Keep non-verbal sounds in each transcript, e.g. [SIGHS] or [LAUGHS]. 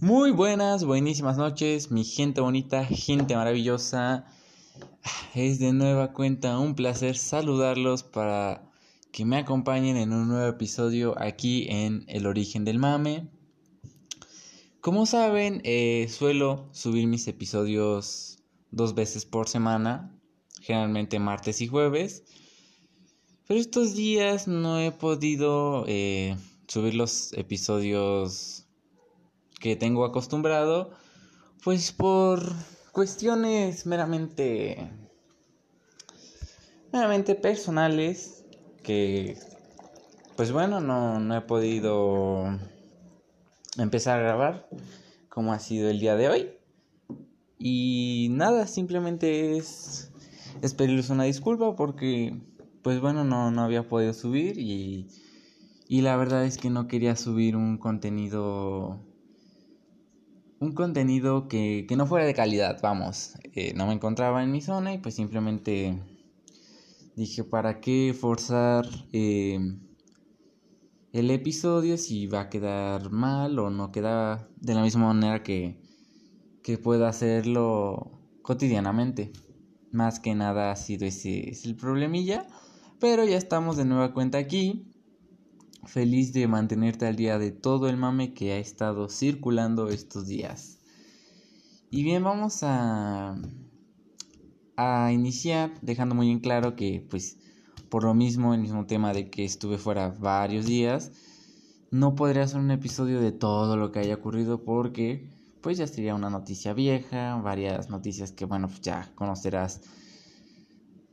Muy buenas, buenísimas noches, mi gente bonita, gente maravillosa. Es de nueva cuenta un placer saludarlos para que me acompañen en un nuevo episodio aquí en El origen del mame. Como saben, eh, suelo subir mis episodios dos veces por semana, generalmente martes y jueves. Pero estos días no he podido eh, subir los episodios que tengo acostumbrado, pues por cuestiones meramente meramente personales que pues bueno, no, no he podido empezar a grabar como ha sido el día de hoy. Y nada, simplemente es, es pedirles una disculpa porque pues bueno, no, no había podido subir y, y la verdad es que no quería subir un contenido un contenido que, no fuera de calidad, vamos. Eh, no me encontraba en mi zona y pues simplemente dije, ¿para qué forzar eh, el episodio si va a quedar mal o no queda de la misma manera que, que pueda hacerlo cotidianamente? Más que nada ha sido ese es el problemilla. Pero ya estamos de nueva cuenta aquí feliz de mantenerte al día de todo el mame que ha estado circulando estos días. Y bien, vamos a, a iniciar dejando muy en claro que pues por lo mismo, el mismo tema de que estuve fuera varios días, no podría hacer un episodio de todo lo que haya ocurrido porque pues ya sería una noticia vieja, varias noticias que bueno, pues ya conocerás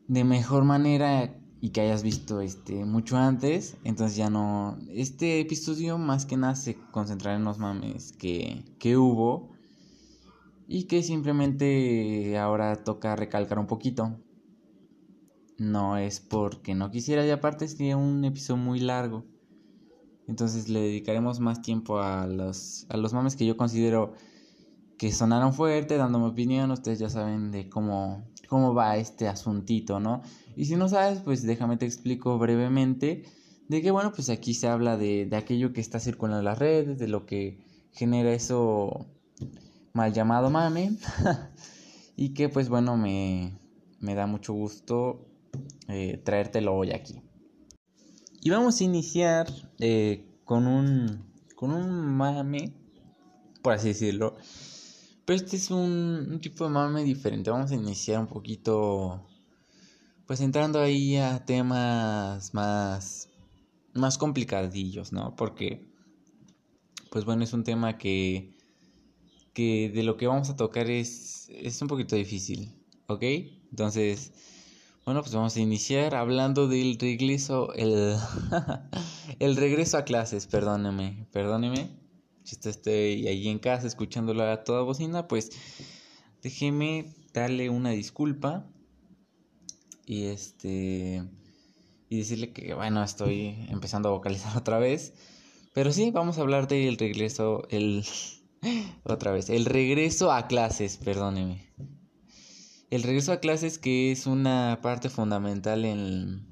de mejor manera y que hayas visto este mucho antes, entonces ya no este episodio más que nada se concentrará en los mames que, que hubo y que simplemente ahora toca recalcar un poquito. No es porque no quisiera y aparte sería un episodio muy largo. Entonces le dedicaremos más tiempo a los, a los mames que yo considero que sonaron fuerte, dando mi opinión. Ustedes ya saben de cómo, cómo va este asuntito, ¿no? Y si no sabes, pues déjame te explico brevemente de que, bueno, pues aquí se habla de, de aquello que está circulando en las redes, de lo que genera eso mal llamado mame. [LAUGHS] y que, pues bueno, me, me da mucho gusto eh, traértelo hoy aquí. Y vamos a iniciar eh, con un con un mame, por así decirlo. Pero este es un, un tipo de mame diferente. Vamos a iniciar un poquito pues entrando ahí a temas más, más complicadillos, ¿no? Porque, pues bueno, es un tema que, que de lo que vamos a tocar es, es un poquito difícil, ¿ok? Entonces, bueno, pues vamos a iniciar hablando del regreso, el, [LAUGHS] el regreso a clases, perdóneme, perdóneme. Si estoy ahí en casa escuchándolo a toda bocina, pues déjeme darle una disculpa y este y decirle que bueno estoy empezando a vocalizar [LAUGHS] otra vez. Pero sí vamos a hablar del regreso el [LAUGHS] otra vez el regreso a clases perdóneme el regreso a clases que es una parte fundamental en,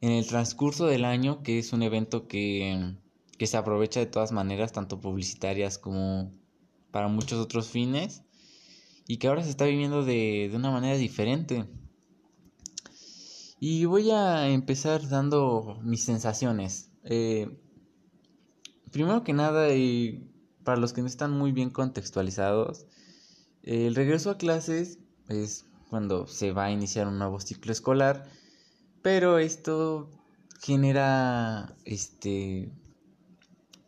en el transcurso del año que es un evento que, que se aprovecha de todas maneras tanto publicitarias como para muchos otros fines y que ahora se está viviendo de, de una manera diferente y voy a empezar dando mis sensaciones. Eh, primero que nada, y para los que no están muy bien contextualizados, el regreso a clases es cuando se va a iniciar un nuevo ciclo escolar, pero esto genera este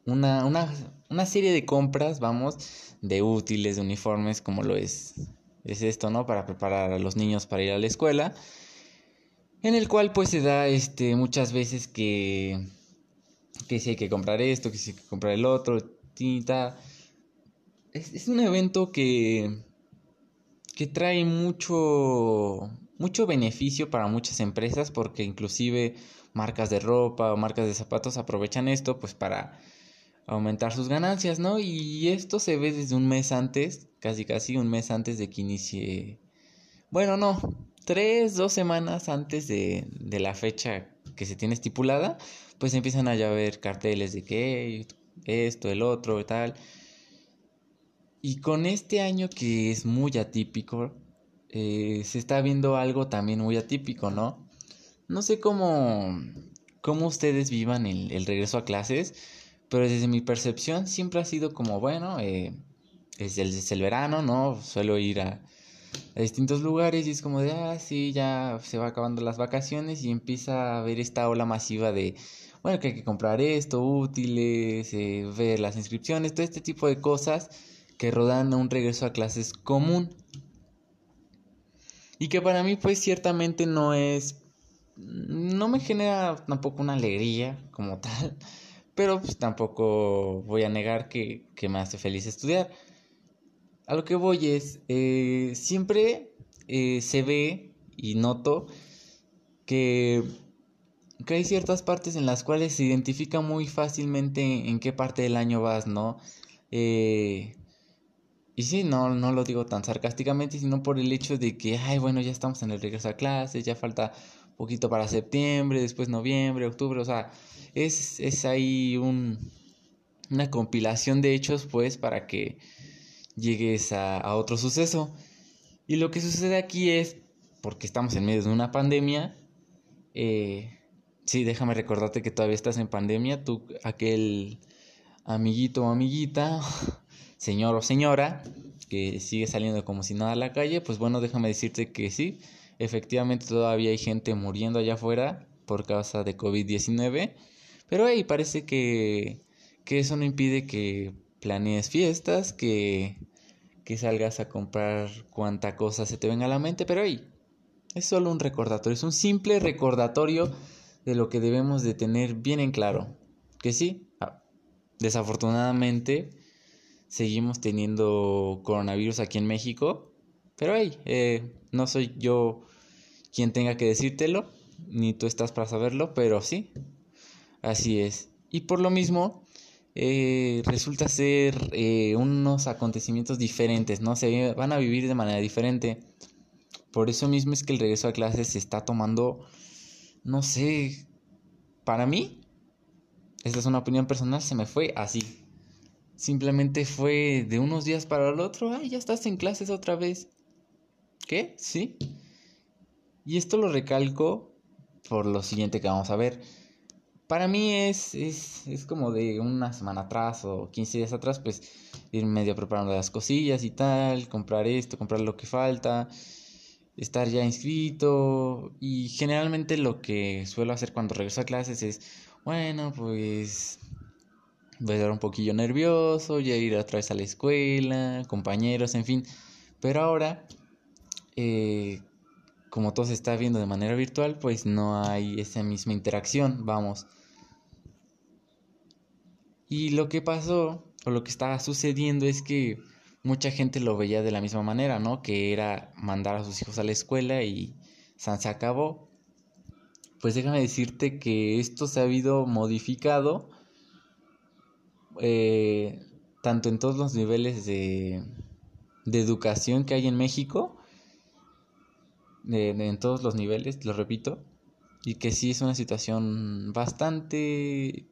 una, una, una serie de compras, vamos, de útiles, de uniformes, como lo es, es esto, ¿no? Para preparar a los niños para ir a la escuela en el cual pues se da este muchas veces que que si hay que comprar esto, que si hay que comprar el otro, tinta. Es, es un evento que que trae mucho mucho beneficio para muchas empresas porque inclusive marcas de ropa o marcas de zapatos aprovechan esto pues para aumentar sus ganancias, ¿no? Y esto se ve desde un mes antes, casi casi un mes antes de que inicie bueno, no, tres, dos semanas antes de, de la fecha que se tiene estipulada, pues empiezan a ver carteles de que esto, el otro, tal. Y con este año que es muy atípico, eh, se está viendo algo también muy atípico, ¿no? No sé cómo, cómo ustedes vivan el, el regreso a clases, pero desde mi percepción siempre ha sido como, bueno, eh, es, el, es el verano, ¿no? Suelo ir a, a distintos lugares y es como de, ah, sí, ya se va acabando las vacaciones y empieza a haber esta ola masiva de, bueno, que hay que comprar esto, útiles, eh, ver las inscripciones, todo este tipo de cosas que rodan a un regreso a clases común. Y que para mí pues ciertamente no es, no me genera tampoco una alegría como [LAUGHS] tal, pero pues tampoco voy a negar que, que me hace feliz estudiar. A lo que voy es, eh, siempre eh, se ve y noto que, que hay ciertas partes en las cuales se identifica muy fácilmente en qué parte del año vas, ¿no? Eh, y sí, no, no lo digo tan sarcásticamente, sino por el hecho de que, ay, bueno, ya estamos en el regreso a clases, ya falta poquito para septiembre, después noviembre, octubre, o sea, es, es ahí un, una compilación de hechos, pues, para que llegues a, otro suceso. Y lo que sucede aquí es, porque estamos en medio de una pandemia, eh, sí, déjame recordarte que todavía estás en pandemia, tú, aquel amiguito o amiguita, [LAUGHS] señor o señora, que sigue saliendo como si nada a la calle, pues bueno, déjame decirte que sí, efectivamente todavía hay gente muriendo allá afuera por causa de COVID-19, pero hey, parece que, que eso no impide que planees fiestas, que, que salgas a comprar cuanta cosa se te venga a la mente, pero hey, es solo un recordatorio, es un simple recordatorio de lo que debemos de tener bien en claro, que sí, ah, desafortunadamente seguimos teniendo coronavirus aquí en México, pero hey, eh, no soy yo quien tenga que decírtelo, ni tú estás para saberlo, pero sí, así es. Y por lo mismo, eh, resulta ser eh, unos acontecimientos diferentes, ¿no? Se van a vivir de manera diferente. Por eso mismo es que el regreso a clases se está tomando, no sé, para mí, esta es una opinión personal, se me fue así. Simplemente fue de unos días para el otro, ay, ya estás en clases otra vez. ¿Qué? ¿Sí? Y esto lo recalco por lo siguiente que vamos a ver. Para mí es, es, es como de una semana atrás o 15 días atrás, pues ir medio preparando las cosillas y tal, comprar esto, comprar lo que falta, estar ya inscrito. Y generalmente lo que suelo hacer cuando regreso a clases es, bueno, pues voy a estar un poquillo nervioso, ya ir otra vez a la escuela, compañeros, en fin. Pero ahora, eh, como todo se está viendo de manera virtual, pues no hay esa misma interacción, vamos. Y lo que pasó, o lo que estaba sucediendo es que mucha gente lo veía de la misma manera, ¿no? Que era mandar a sus hijos a la escuela y San se acabó. Pues déjame decirte que esto se ha habido modificado eh, tanto en todos los niveles de, de educación que hay en México, en todos los niveles, lo repito, y que sí es una situación bastante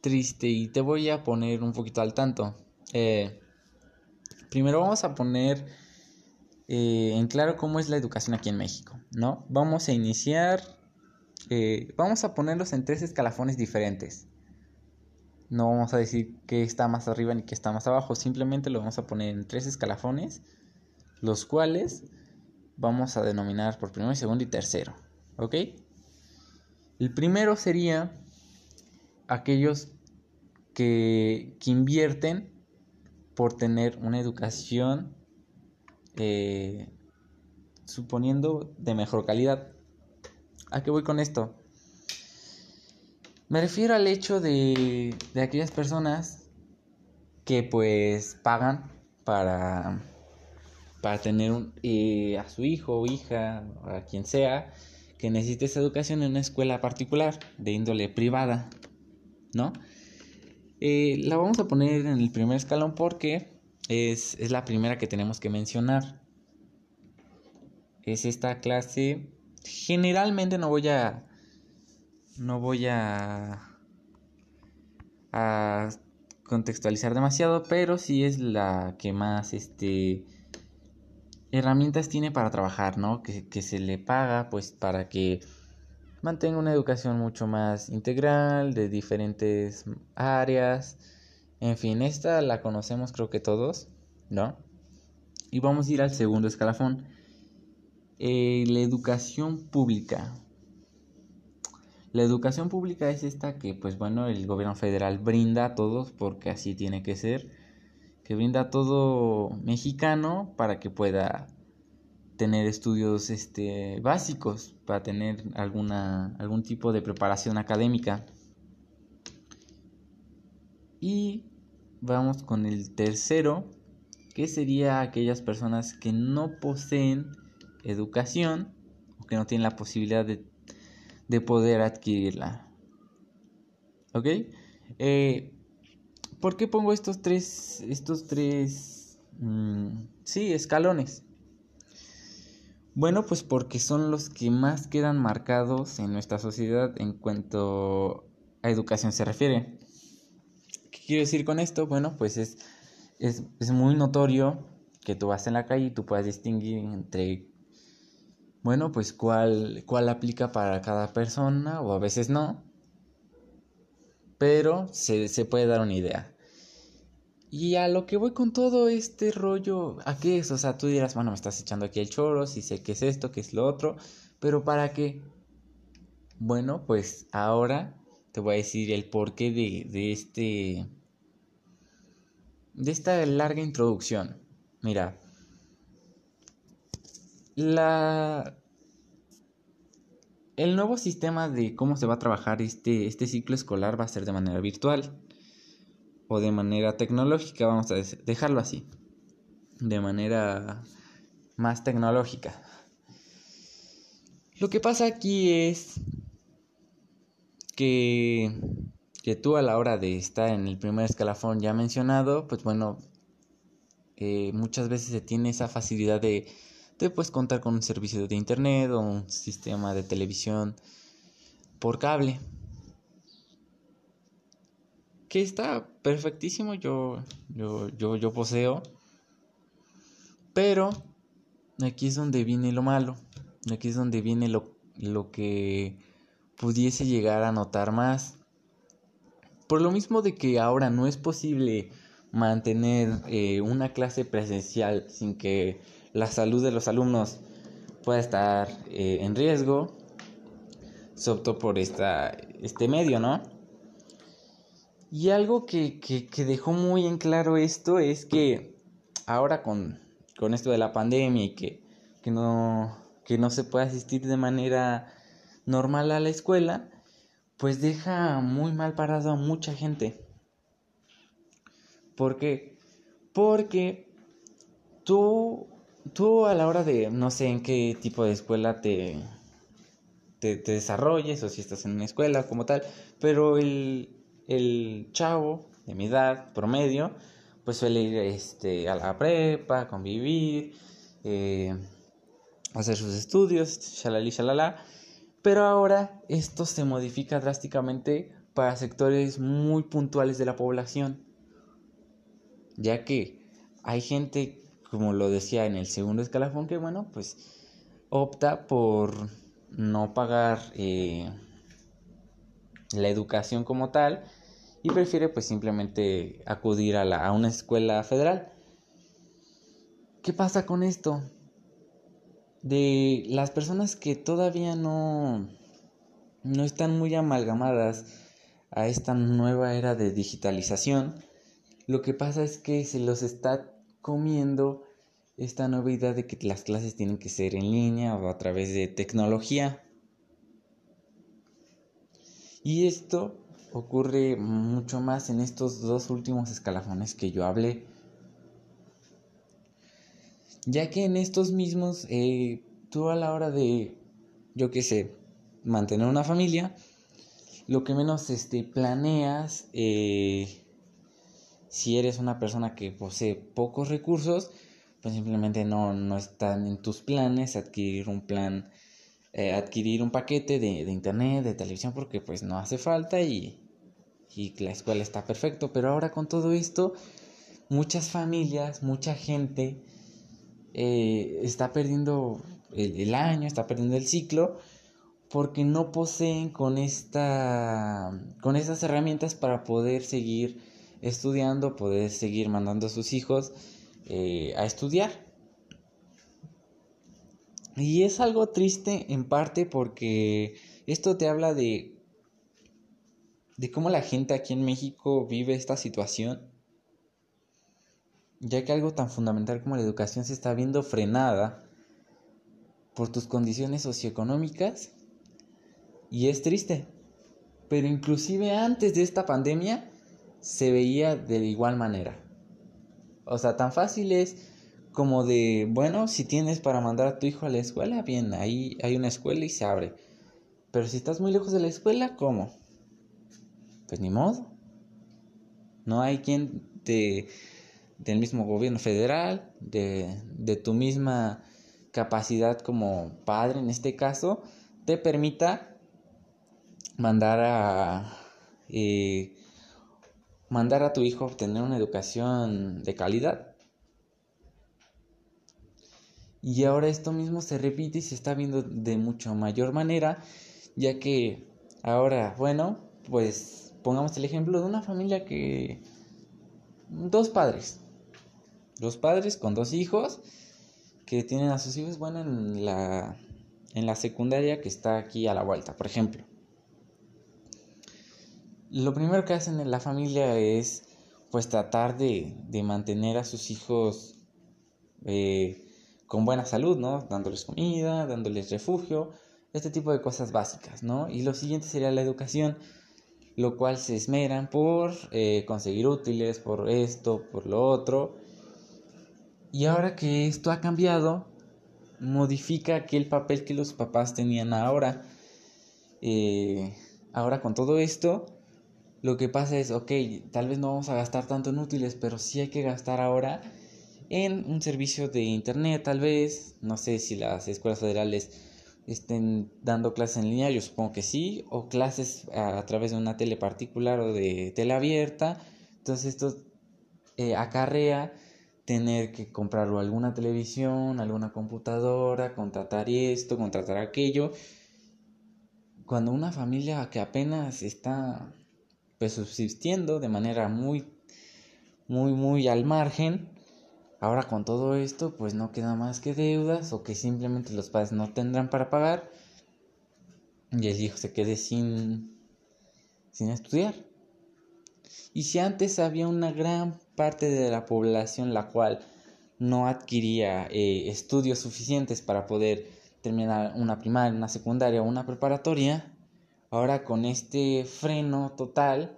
triste y te voy a poner un poquito al tanto. Eh, primero vamos a poner eh, en claro cómo es la educación aquí en México, ¿no? Vamos a iniciar, vamos a ponerlos en tres escalafones diferentes. No vamos a decir que está más arriba ni que está más abajo, simplemente lo vamos a poner en tres escalafones, los cuales vamos a denominar por primero, segundo y tercero. ¿Ok? El primero sería aquellos que, que invierten por tener una educación eh, suponiendo de mejor calidad. ¿A qué voy con esto? Me refiero al hecho de, de aquellas personas que pues pagan para, para tener eh, a su hijo o hija, a quien sea, que necesite esa educación en una escuela particular, de índole privada, ¿no? Eh, la vamos a poner en el primer escalón porque es, es la primera que tenemos que mencionar. Es esta clase. Generalmente no voy a no voy a, a contextualizar demasiado, pero sí es la que más este herramientas tiene para trabajar, ¿no? Que, que se le paga pues para que mantenga una educación mucho más integral, de diferentes áreas. En fin, esta la conocemos creo que todos, ¿no? Y vamos a ir al segundo escalafón. Eh, la educación pública. La educación pública es esta que, pues bueno, el gobierno federal brinda a todos, porque así tiene que ser, que brinda a todo mexicano para que pueda tener estudios este, básicos, para tener alguna, algún tipo de preparación académica. Y vamos con el tercero, que sería aquellas personas que no poseen educación o que no tienen la posibilidad de de poder adquirirla. ¿Ok? Eh, ¿Por qué pongo estos tres, estos tres, mm, sí, escalones? Bueno, pues porque son los que más quedan marcados en nuestra sociedad en cuanto a educación se refiere. ¿Qué quiero decir con esto? Bueno, pues es, es, es muy notorio que tú vas en la calle y tú puedas distinguir entre bueno, pues cuál, cuál aplica para cada persona o a veces no, pero se, se puede dar una idea. Y a lo que voy con todo este rollo, ¿a qué es? O sea, tú dirás, bueno, me estás echando aquí el choro, si sé qué es esto, qué es lo otro, pero ¿para qué? Bueno, pues ahora te voy a decir el porqué de, de este. de esta larga introducción. Mira, la... El nuevo sistema de cómo se va a trabajar este, este ciclo escolar va a ser de manera virtual o de manera tecnológica, vamos a dejarlo así, de manera más tecnológica. Lo que pasa aquí es que, que tú a la hora de estar en el primer escalafón ya mencionado, pues bueno, eh, muchas veces se tiene esa facilidad de te puedes contar con un servicio de internet o un sistema de televisión por cable. Que está perfectísimo, yo, yo, yo, yo poseo. Pero aquí es donde viene lo malo. Aquí es donde viene lo, lo que pudiese llegar a notar más. Por lo mismo de que ahora no es posible mantener eh, una clase presencial sin que la salud de los alumnos pueda estar eh, en riesgo, se optó por esta, este medio, ¿no? Y algo que, dejó muy en claro esto es que ahora con, esto de la pandemia y que, no, que no se puede asistir de manera normal a la escuela, pues deja muy mal parado a mucha gente. ¿Por qué? Porque tú tú a la hora de, no sé en qué tipo de escuela te, te, desarrolles o si estás en una escuela como tal, pero el, el chavo de mi edad promedio, pues suele ir este, a la prepa, convivir, eh, hacer sus estudios, shalali, shalala. Pero ahora esto se modifica drásticamente para sectores muy puntuales de la población, ya que hay gente como lo decía en el segundo escalafón, que bueno, pues opta por no pagar eh, la educación como tal y prefiere pues simplemente acudir a, la, a una escuela federal. ¿Qué pasa con esto? De las personas que todavía no, no están muy amalgamadas a esta nueva era de digitalización, lo que pasa es que se los está comiendo esta novedad de que las clases tienen que ser en línea o a través de tecnología. Y esto ocurre mucho más en estos dos últimos escalafones que yo hablé. Ya que en estos mismos, eh, tú a la hora de, yo qué sé, mantener una familia, lo que menos este, planeas eh, si eres una persona que posee pocos recursos, pues simplemente no, no están en tus planes adquirir un plan, eh, adquirir un paquete de, internet, de televisión, porque pues no hace falta y, y la escuela está perfecto, pero ahora con todo esto, muchas familias, mucha gente eh, está perdiendo el, año, está perdiendo el ciclo, porque no poseen con, esta, con estas herramientas para poder seguir estudiando, poder seguir mandando a sus hijos eh, a estudiar. Y es algo triste en parte porque esto te habla de, de cómo la gente aquí en México vive esta situación, ya que algo tan fundamental como la educación se está viendo frenada por tus condiciones socioeconómicas y es triste. Pero inclusive antes de esta pandemia se veía de igual manera. O sea, tan fácil es como de, bueno, si tienes para mandar a tu hijo a la escuela, bien, ahí hay una escuela y se abre. Pero si estás muy lejos de la escuela, ¿cómo? Pues ni modo. No hay quien del mismo gobierno federal, de, de tu misma capacidad como padre en este caso, te permita mandar a eh, mandar a tu hijo obtener una educación de calidad. Y ahora esto mismo se repite y se está viendo de mucho mayor manera, ya que ahora, bueno, pues pongamos el ejemplo de una familia que... Dos padres. Dos padres con dos hijos que tienen a sus hijos, bueno, en la, en la secundaria que está aquí a la vuelta, por ejemplo. Lo primero que hacen en la familia es pues tratar de, de mantener a sus hijos eh, con buena salud, ¿no? Dándoles comida, dándoles refugio, este tipo de cosas básicas, ¿no? Y lo siguiente sería la educación, lo cual se esmeran por eh, conseguir útiles, por esto, por lo otro. Y ahora que esto ha cambiado, modifica aquel papel que los papás tenían ahora. Eh, ahora con todo esto, lo que pasa es, ok, tal vez no vamos a gastar tanto en útiles, pero sí hay que gastar ahora en un servicio de internet tal vez, no sé si las escuelas federales estén dando clases en línea, yo supongo que sí, o clases a, través de una tele particular o de tele abierta, entonces esto eh, acarrea tener que comprarlo alguna televisión, alguna computadora, contratar esto, contratar aquello. Cuando una familia que apenas está pues subsistiendo de manera muy muy muy al margen, Ahora con todo esto, pues no queda más que deudas o que simplemente los padres no tendrán para pagar y el hijo se quede sin, sin estudiar. Y si antes había una gran parte de la población la cual no adquiría eh, estudios suficientes para poder terminar una primaria, una secundaria o una preparatoria, ahora con este freno total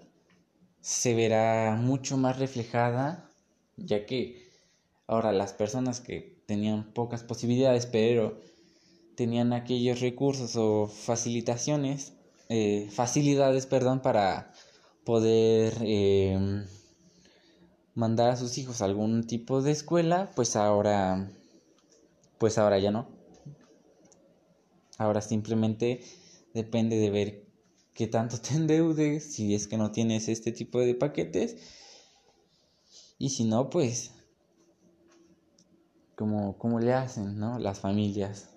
se verá mucho más reflejada, ya que Ahora, las personas que tenían pocas posibilidades, pero tenían aquellos recursos o facilitaciones, eh, facilidades, perdón, para poder em, mandar a sus hijos a algún tipo de escuela, pues ahora, pues ahora ya no. Ahora simplemente depende de ver qué tanto te endeudes, si es que no tienes este tipo de paquetes. Y si no, pues como, le hacen, ¿no? Las familias.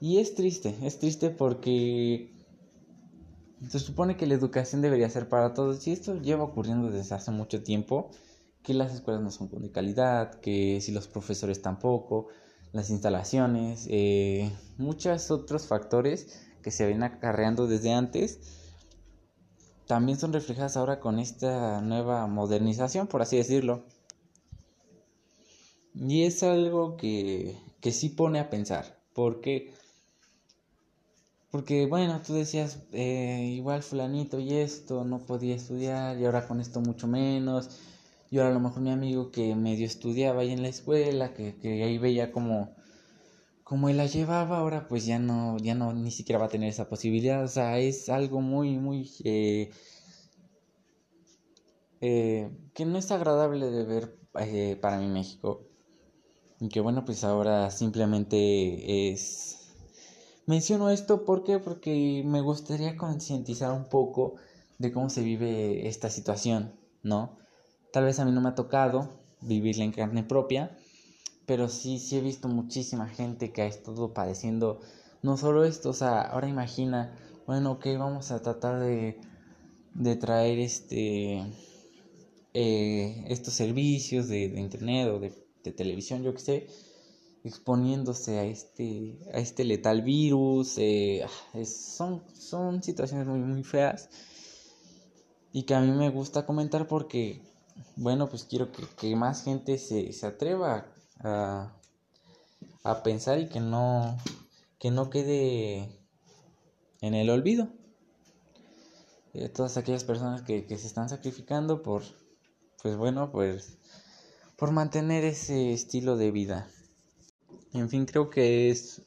Y es triste, es triste porque se supone que la educación debería ser para todos y esto lleva ocurriendo desde hace mucho tiempo, que las escuelas no son de calidad, que si los profesores tampoco, las instalaciones, eh, muchos otros factores que se ven acarreando desde antes, también son reflejadas ahora con esta nueva modernización, por así decirlo. Y es algo que, que sí pone a pensar, porque, porque bueno, tú decías, eh, igual fulanito y esto no podía estudiar y ahora con esto mucho menos, y ahora a lo mejor mi amigo que medio estudiaba ahí en la escuela, que, que ahí veía como, como él la llevaba, ahora pues ya no, ya no ni siquiera va a tener esa posibilidad, o sea, es algo muy, muy... Eh, eh, que no es agradable de ver para mi México. Y que bueno, pues ahora simplemente es... Menciono esto ¿por porque me gustaría concientizar un poco de cómo se vive esta situación, ¿no? Tal vez a mí no me ha tocado vivirla en carne propia, pero sí, sí he visto muchísima gente que ha estado padeciendo no solo esto, o sea, ahora imagina, bueno, ok, vamos a tratar de, de traer este, eh, estos servicios de, internet o de, televisión, yo que sé, exponiéndose a este, a este letal virus, eh, ah, son, son situaciones muy, muy feas y que a mí me gusta comentar porque, bueno, pues quiero que, más gente se, se atreva a, a pensar y que no, que no quede en el olvido. Eh, todas aquellas personas que, que, se están sacrificando por, pues bueno, pues por mantener ese estilo de vida. En fin, creo que es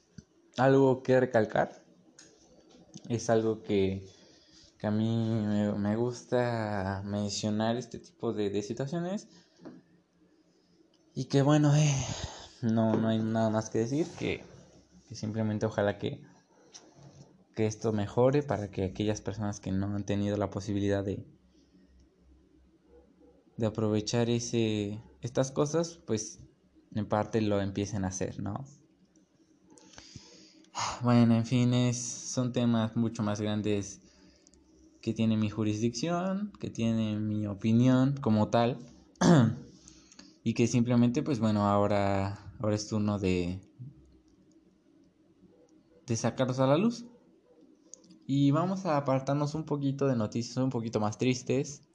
algo que recalcar. Es algo que, que a mí me, gusta mencionar este tipo de, situaciones. Y que bueno, eh, no, no hay nada más que decir que que simplemente ojalá que, que esto mejore para que aquellas personas que no han tenido la posibilidad de, de aprovechar ese, estas cosas, pues en parte lo empiecen a hacer, ¿no? [SIGHS] Bueno, en fin, es, son temas mucho más grandes que tiene mi jurisdicción, que tiene mi opinión como tal, [CLEARS THROAT] y que simplemente, pues bueno, ahora, ahora es turno de, de sacarlos a la luz. Y vamos a apartarnos un poquito de noticias un poquito más tristes.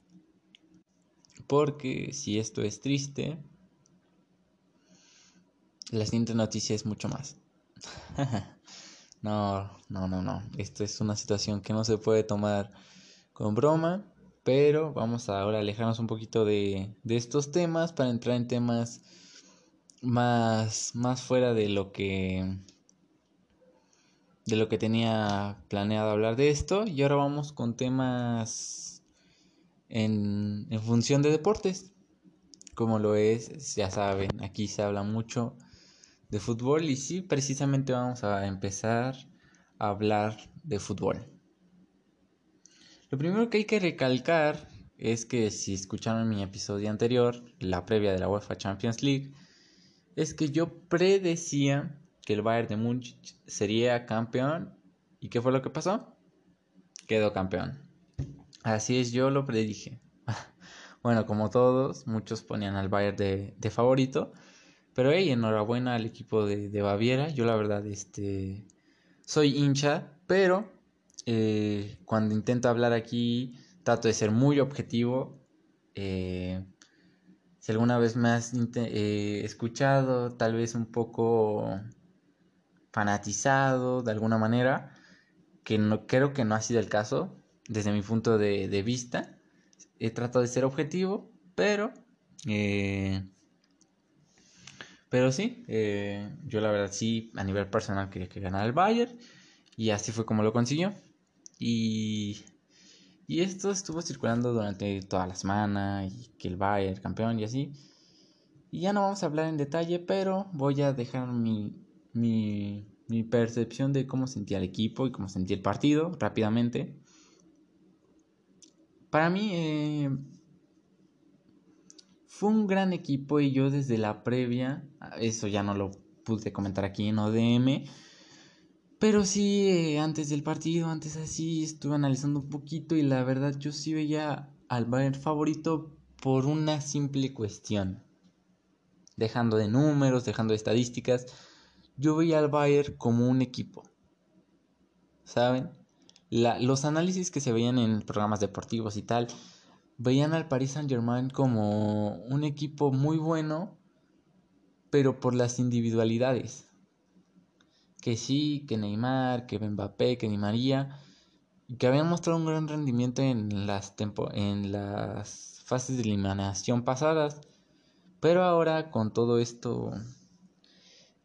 Porque si esto es triste, la siguiente noticia es mucho más. [LAUGHS] no, no, no, no. Esto es una situación que no se puede tomar con broma. Pero vamos a ahora alejarnos un poquito de, de estos temas para entrar en temas más, más fuera de lo que de lo que tenía planeado hablar de esto y ahora vamos con temas en, función de deportes. Como lo es, ya saben, aquí se habla mucho de fútbol y sí, precisamente vamos a empezar a hablar de fútbol. Lo primero que hay que recalcar es que si escucharon mi episodio anterior, la previa de la UEFA Champions League, es que yo predecía que el Bayern de Múnich sería campeón. ¿Y qué fue lo que pasó? Quedó campeón. Así es, yo lo predije. [LAUGHS] bueno, como todos, muchos ponían al Bayern de, favorito. Pero hey, enhorabuena al equipo de, Baviera. Yo la verdad, este, soy hincha, pero eh, cuando intento hablar aquí, trato de ser muy objetivo. Eh, si alguna vez me has eh, escuchado, tal vez un poco fanatizado de alguna manera, que no, creo que no ha sido el caso desde mi punto de, vista. He tratado de ser objetivo, pero... Eh, pero sí, eh, yo la verdad sí, a nivel personal quería que ganara el Bayern y así fue como lo consiguió. Y, y esto estuvo circulando durante toda la semana y que el Bayern campeón y así. Y ya no vamos a hablar en detalle, pero voy a dejar mi, mi, percepción de cómo sentía el equipo y cómo sentía el partido rápidamente. Para mí eh, fue un gran equipo y yo desde la previa, eso ya no lo pude comentar aquí en ODM, pero sí eh, antes del partido, antes así, estuve analizando un poquito y la verdad yo sí veía al Bayern favorito por una simple cuestión. Dejando de números, dejando de estadísticas yo veía al Bayern como un equipo. ¿Saben? Los análisis que se veían en programas deportivos y tal, veían al Paris Saint Germain como un equipo muy bueno, pero por las individualidades. Que sí, que Neymar, que Mbappé, que Di María, que habían mostrado un gran rendimiento en las, en las fases de eliminación pasadas, pero ahora con todo esto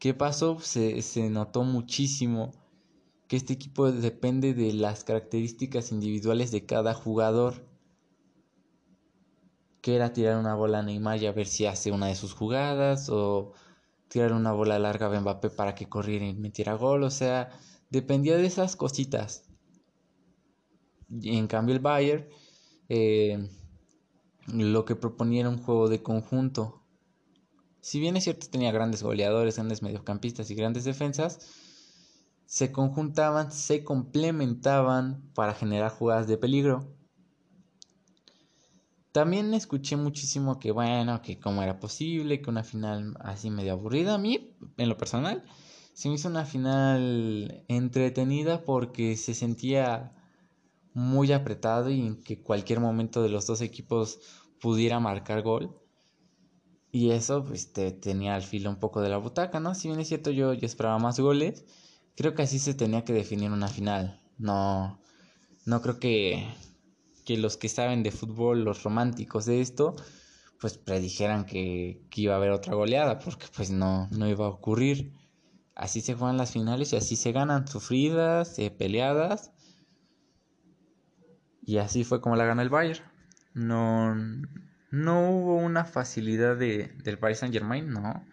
¿Qué pasó? Se, se notó muchísimo que este equipo depende de las características individuales de cada jugador. Que era tirar una bola a Neymar y a ver si hace una de sus jugadas. O tirar una bola larga a Mbappé para que corriera y metiera gol. O sea, dependía de esas cositas. en cambio el Bayern eh, lo que proponía era un juego de conjunto. Si bien es cierto tenía grandes goleadores, grandes mediocampistas y grandes defensas, se conjuntaban, se complementaban para generar jugadas de peligro. También escuché muchísimo que bueno, que cómo era posible, que una final así medio aburrida. A mí, en lo personal, se me hizo una final entretenida porque se sentía muy apretado y en que cualquier momento de los dos equipos pudiera marcar gol. Y eso pues te tenía al filo un poco de la butaca, ¿no? Si bien es cierto yo, yo esperaba más goles, creo que así se tenía que definir una final. No, no creo que, que los que saben de fútbol, los románticos de esto, pues predijeran que, que iba a haber otra goleada, porque pues no, no iba a ocurrir. Así se juegan las finales y así se ganan, sufridas, eh, peleadas. Y así fue como la gana el Bayern. No, no hubo una facilidad de, del Paris Saint Germain, no.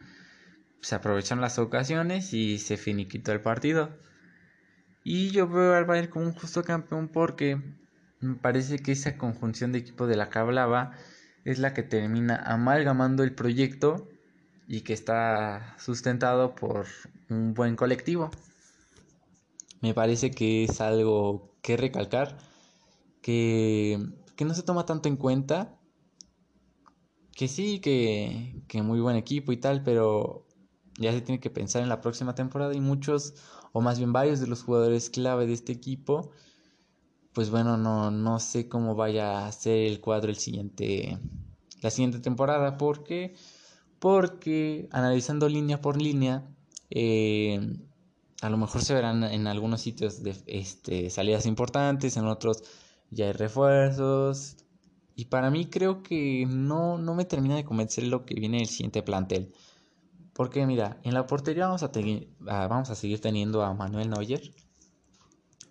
Se aprovecharon las ocasiones y se finiquitó el partido. Y yo veo al Bayern como un justo campeón porque me parece que esa conjunción de equipo de la que hablaba es la que termina amalgamando el proyecto y que está sustentado por un buen colectivo. Me parece que es algo que recalcar, que, que no se toma tanto en cuenta, que sí, que, que muy buen equipo y tal, pero ya se tiene que pensar en la próxima temporada y muchos, o más bien varios de los jugadores clave de este equipo, pues bueno, no, no sé cómo vaya a ser el cuadro el siguiente, la siguiente temporada, porque porque analizando línea por línea, eh, a lo mejor se verán en algunos sitios de este, salidas importantes, en otros ya hay refuerzos. Y para mí creo que no, no me termina de convencer lo que viene el siguiente plantel. Porque mira, en la portería vamos a, vamos a seguir teniendo a Manuel Neuer,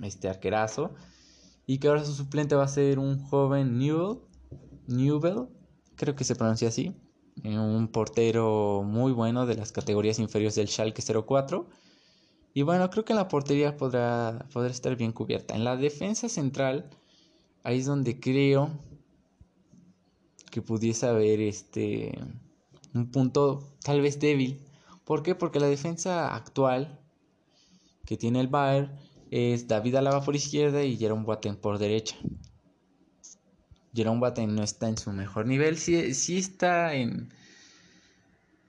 este arquerazo, y que ahora su suplente va a ser un joven Newell, Newell, creo que se pronuncia así, eh, un portero muy bueno de las categorías inferiores del Schalke 04. Y bueno, creo que en la portería podrá, podrá estar bien cubierta. En la defensa central, ahí es donde creo que pudiese haber este un punto tal vez débil. ¿Por qué? Porque la defensa actual que tiene el Bayern es David Alaba por izquierda y Jerome Boateng por derecha. Jerome Boateng no está en su mejor nivel, sí, está en,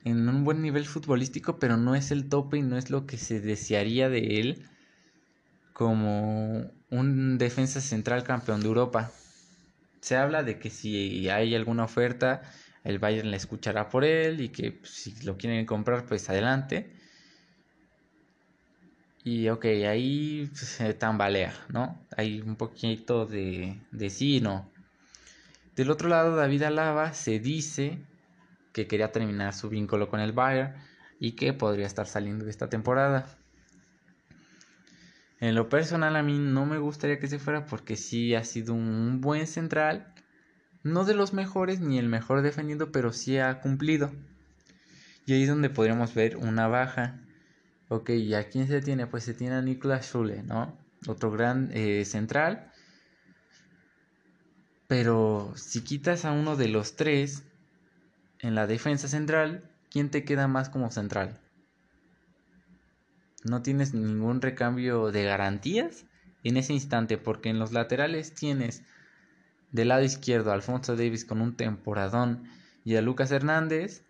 en un buen nivel futbolístico, pero no es el tope y no es lo que se desearía de él como un defensa central campeón de Europa. Se habla de que si hay alguna oferta, el Bayern le escuchará por él y que pues, si lo quieren comprar, pues adelante. Y ok, ahí se tambalea, ¿no? Hay un poquito de, de sí y no. Del otro lado, David Alaba se dice que quería terminar su vínculo con el Bayern y que podría estar saliendo de esta temporada. En lo personal a mí no me gustaría que se fuera porque sí ha sido un buen central, no de los mejores ni el mejor defendiendo, pero sí ha cumplido. Y ahí es donde podríamos ver una baja. Ok, ¿y a quién se tiene? Pues se tiene a Niklas Schule, ¿no? Otro gran eh, central pero si quitas a uno de los tres en la defensa central, ¿quién te queda más como central? No tienes ningún recambio de garantías en ese instante, porque en los laterales tienes del lado izquierdo Alfonso Davis con un temporadón y a Lucas Hernández.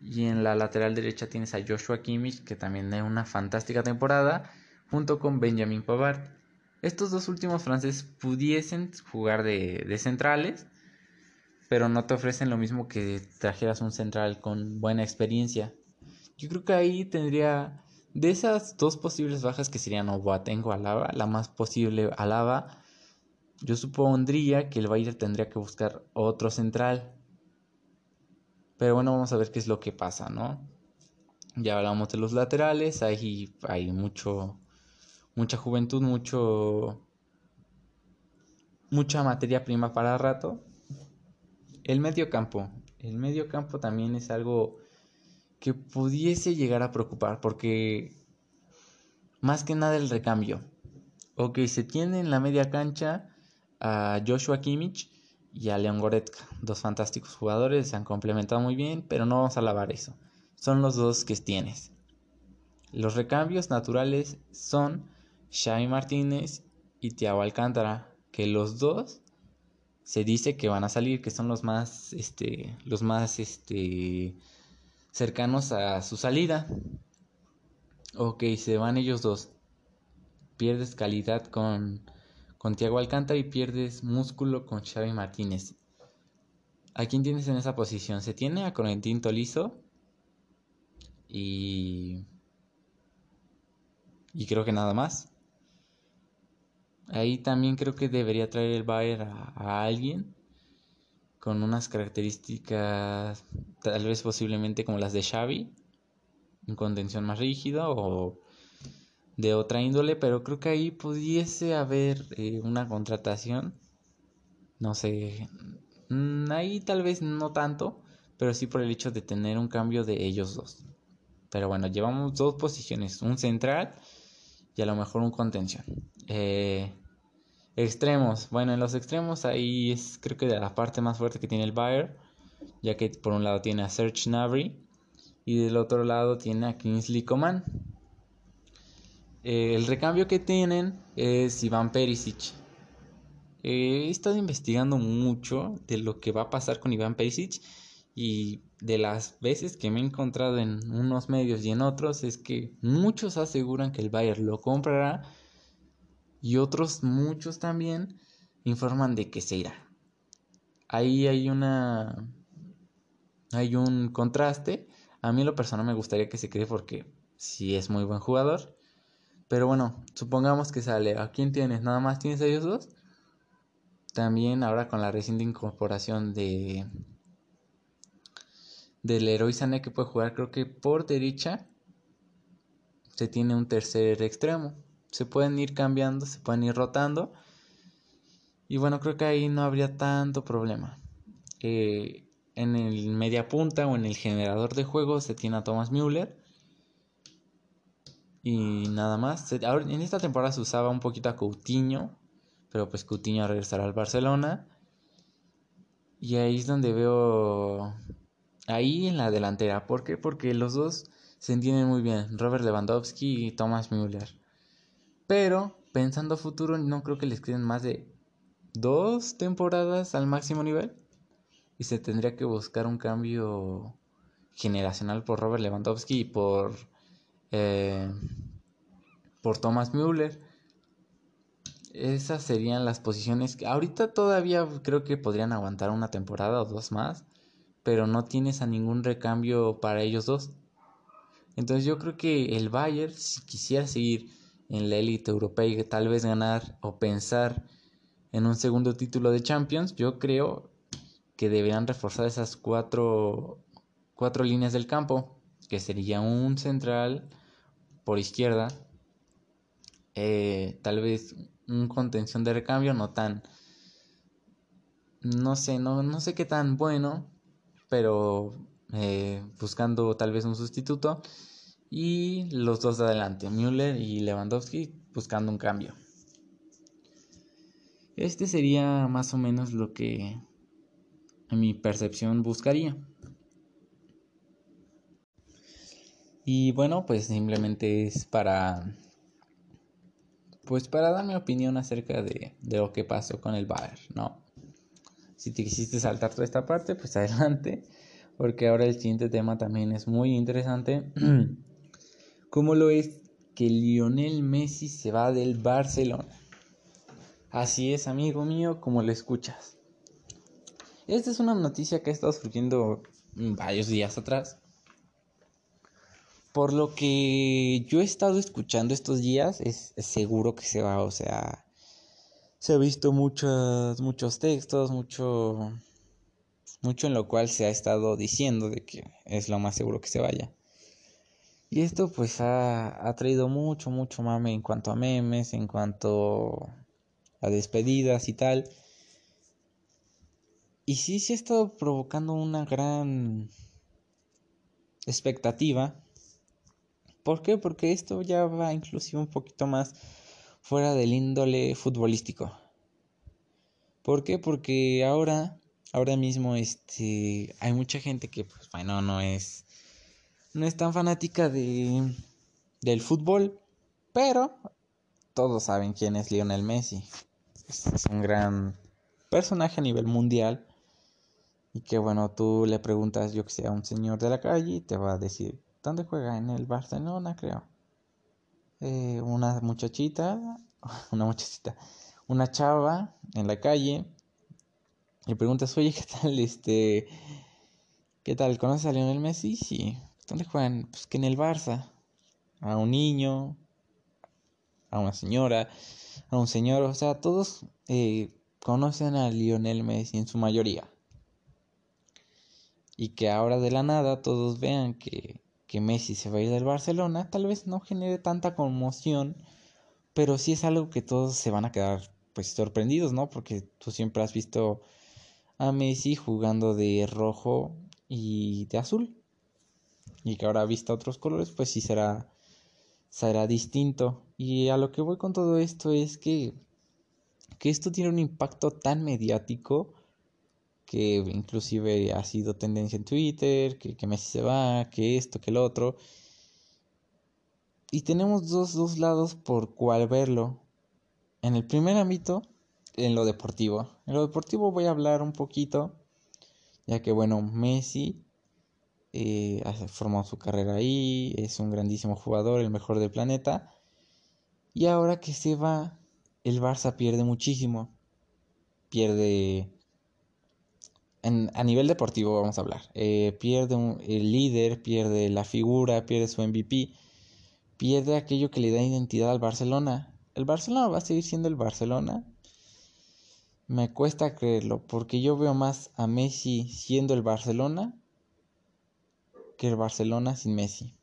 Y en la lateral derecha tienes a Joshua Kimmich, que también tiene una fantástica temporada, junto con Benjamin Pavard. Estos dos últimos franceses pudiesen jugar de, centrales, pero no te ofrecen lo mismo que trajeras un central con buena experiencia. Yo creo que ahí tendría, de esas dos posibles bajas que serían o Boateng o Alaba, la más posible Alaba, yo supondría que el Bayern tendría que buscar otro central. Pero bueno, vamos a ver qué es lo que pasa, ¿no? Ya hablamos de los laterales, ahí hay mucho mucha juventud, mucho mucha materia prima para rato. El medio campo. El medio campo también es algo que pudiese llegar a preocupar porque más que nada el recambio. Ok, se tiene en la media cancha a Joshua Kimmich y a Leon Goretzka, dos fantásticos jugadores, se han complementado muy bien, pero no vamos a alabar eso. Son los dos que tienes. Los recambios naturales son Xavi Martínez y Thiago Alcántara, que los dos se dice que van a salir, que son los más, este, los más, este, cercanos a su salida. Ok, se van ellos dos. Pierdes calidad con, con Thiago Alcántara y pierdes músculo con Xavi Martínez. ¿A quién tienes en esa posición? Se tiene a Corentín Tolizo y y creo que nada más. Ahí también creo que debería traer el Bayern a, alguien con unas características tal vez posiblemente como las de Xavi, en contención más rígida o de otra índole, pero creo que ahí pudiese haber eh, una contratación, no sé, mm, ahí tal vez no tanto, pero sí por el hecho de tener un cambio de ellos dos. Pero bueno, llevamos dos posiciones, un central y a lo mejor un contención. Eh, extremos. Bueno, en los extremos ahí es creo que de la parte más fuerte que tiene el Bayern, ya que por un lado tiene a Serge Gnabry y del otro lado tiene a Kingsley Coman. Eh, el recambio que tienen es Iván Perisic. he estado investigando mucho de lo que va a pasar con Iván Perisic y de las veces que me he encontrado en unos medios y en otros es que muchos aseguran que el Bayern lo comprará y otros muchos también informan de que se irá. Ahí hay una hay un contraste. A mí lo personal me gustaría que se quede porque sí es muy buen jugador. Pero bueno, supongamos que sale. ¿A quién tienes? ¿Nada más tienes a ellos dos? También ahora con la reciente incorporación de del Sané que puede jugar creo que por derecha se tiene un tercer extremo. Se pueden ir cambiando, se pueden ir rotando. Y bueno, creo que ahí no habría tanto problema. Eh, en el media punta o en el generador de juego se tiene a Thomas Müller. Y nada más. En esta temporada se usaba un poquito a Coutinho. Pero pues Coutinho regresará al Barcelona. Y ahí es donde veo ahí en la delantera. ¿Por qué? Porque los dos se entienden muy bien, Robert Lewandowski y Thomas Müller. Pero, pensando futuro, no creo que les queden más de dos temporadas al máximo nivel. Y se tendría que buscar un cambio generacional por Robert Lewandowski y por, eh, por Thomas Müller. Esas serían las posiciones que ahorita todavía creo que podrían aguantar una temporada o dos más pero no tienes a ningún recambio para ellos dos. Entonces yo creo que el Bayern, si quisiera seguir en la élite europea y tal vez ganar o pensar en un segundo título de Champions, yo creo que deberían reforzar esas cuatro, cuatro líneas del campo, que sería un central por izquierda, eh, tal vez un contención de recambio no tan, no sé, no, no sé qué tan bueno, pero eh, buscando tal vez un sustituto. Y los dos de adelante, Müller y Lewandowski, buscando un cambio. Este sería más o menos lo que en mi percepción buscaría. Y bueno, pues simplemente es para pues para dar mi opinión acerca de, de lo que pasó con el Bayern, ¿no? Si te quisiste saltar toda esta parte, pues [LAUGHS] adelante, porque ahora el siguiente tema también es muy interesante. [CLEARS THROAT] ¿Cómo lo es que Lionel Messi se va del Barcelona? Así es, amigo mío, como lo escuchas. Esta es una noticia que ha estado surgiendo varios días atrás. Por lo que yo he estado escuchando estos días, es seguro que se va, o sea, se ha visto muchos, muchos textos, mucho, mucho en lo cual se ha estado diciendo de que es lo más seguro que se vaya. Y esto pues ha, ha traído mucho, mucho mame en cuanto a memes, en cuanto a despedidas y tal. Y sí se ha estado provocando una gran expectativa. ¿Por qué? Porque esto ya va inclusive un poquito más fuera del índole futbolístico. ¿Por qué? Porque ahora, ahora mismo, este, hay mucha gente que, pues, bueno, no es, no es tan fanática de, del fútbol, pero todos saben quién es Lionel Messi. Es, un gran personaje a nivel mundial. Y que bueno, tú le preguntas, yo que sé, a un señor de la calle y te va a decir, ¿dónde juega? En el Barcelona, creo. Eh, una muchachita, [LAUGHS] una muchachita, una chava en la calle. Le preguntas, oye, ¿qué tal? Este, ¿qué tal? ¿Conoces a Lionel Messi? Sí. ¿Dónde juegan? Pues que en el Barça. A un niño, a una señora, a un señor, o sea, todos eh, conocen a Lionel Messi en su mayoría. Y que ahora de la nada todos vean que, que Messi se va a ir del Barcelona, tal vez no genere tanta conmoción, pero sí es algo que todos se van a quedar pues sorprendidos, ¿no? Porque tú siempre has visto a Messi jugando de rojo y de azul. Y que ahora ha visto otros colores, pues sí será será distinto. Y a lo que voy con todo esto es que, que esto tiene un impacto tan mediático que inclusive ha sido tendencia en Twitter, que, que Messi se va, que esto, que el otro. Y tenemos dos, dos lados por cual verlo. En el primer ámbito, en lo deportivo. En lo deportivo voy a hablar un poquito, ya que bueno, Messi eh, ha formado su carrera ahí, es un grandísimo jugador, el mejor del planeta. Y ahora que se va, el Barça pierde muchísimo. Pierde... a nivel deportivo vamos a hablar. Eh, pierde el líder, pierde la figura, pierde su MVP. Pierde aquello que le da identidad al Barcelona. ¿El Barcelona va a seguir siendo el Barcelona? Me cuesta creerlo, porque yo veo más a Messi siendo el Barcelona que el Barcelona sin Messi.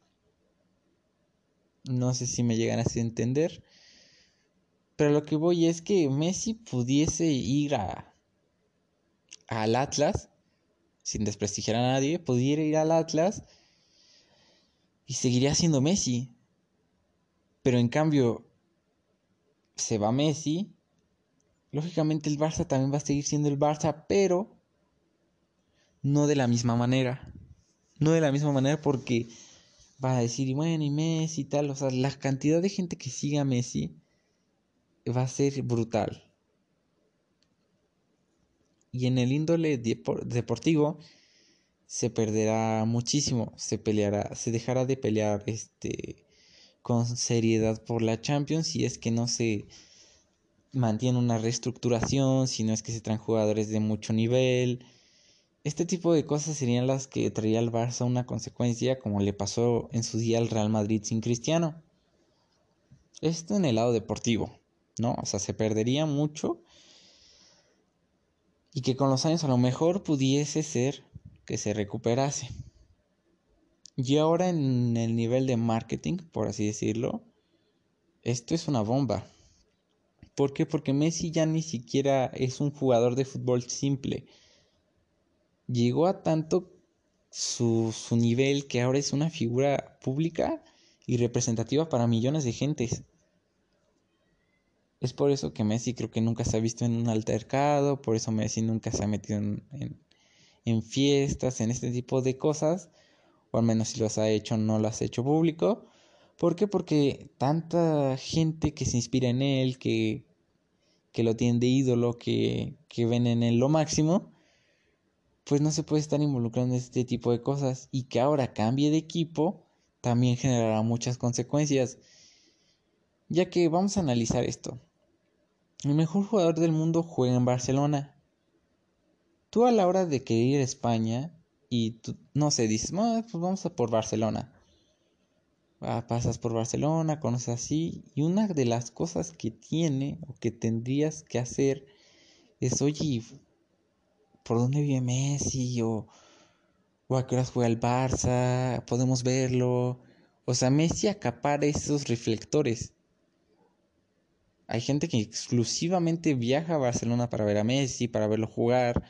No sé si me llegan a entender. Pero lo que voy es que Messi pudiese ir a al Atlas, sin desprestigiar a nadie, pudiera ir al Atlas y seguiría siendo Messi. Pero en cambio, se va Messi. Lógicamente el Barça también va a seguir siendo el Barça, pero no de la misma manera. No de la misma manera porque va a decir, bueno, y Messi y tal. O sea, la cantidad de gente que siga a Messi va a ser brutal. Y en el índole deportivo se perderá muchísimo, se peleará, se dejará de pelear este con seriedad por la Champions si es que no se mantiene una reestructuración, si no es que se traen jugadores de mucho nivel, este tipo de cosas serían las que traería al Barça una consecuencia como le pasó en su día al Real Madrid sin Cristiano. Esto en el lado deportivo, ¿no? O sea, se perdería mucho y que con los años a lo mejor pudiese ser que se recuperase. Y ahora en el nivel de marketing, por así decirlo, esto es una bomba. ¿Por qué? Porque Messi ya ni siquiera es un jugador de fútbol simple llegó a tanto su, su nivel que ahora es una figura pública y representativa para millones de gentes. Es por eso que Messi creo que nunca se ha visto en un altercado, por eso Messi nunca se ha metido en, en, fiestas, en este tipo de cosas, o al menos si los ha hecho no las ha hecho público. ¿Por qué? Porque tanta gente que se inspira en él, que, que lo tiene de ídolo, que, que ven en él lo máximo, pues no se puede estar involucrando en este tipo de cosas y que ahora cambie de equipo también generará muchas consecuencias. Ya que vamos a analizar esto. El mejor jugador del mundo juega en Barcelona. Tú a la hora de querer ir a España y tú, no sé, dices, pues vamos a por Barcelona. pasas por Barcelona, conoces así, y una de las cosas que tiene o que tendrías que hacer es, oye, por dónde vive Messi o, o a qué horas juega el Barça, podemos verlo. O sea, Messi acapara esos reflectores. Hay gente que exclusivamente viaja a Barcelona para ver a Messi, para verlo jugar.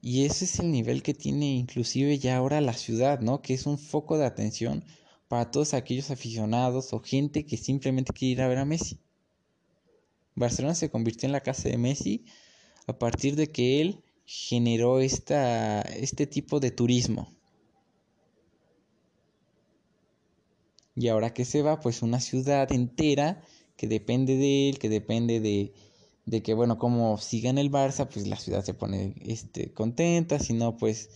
Y ese es el nivel que tiene inclusive ya ahora la ciudad, ¿no? Que es un foco de atención para todos aquellos aficionados o gente que simplemente quiere ir a ver a Messi. Barcelona se convirtió en la casa de Messi a partir de que él generó esta, este tipo de turismo. Y ahora que se va, pues una ciudad entera que depende de él, que depende de, de que, bueno, como siga en el Barça, pues la ciudad se pone este, contenta, si no, pues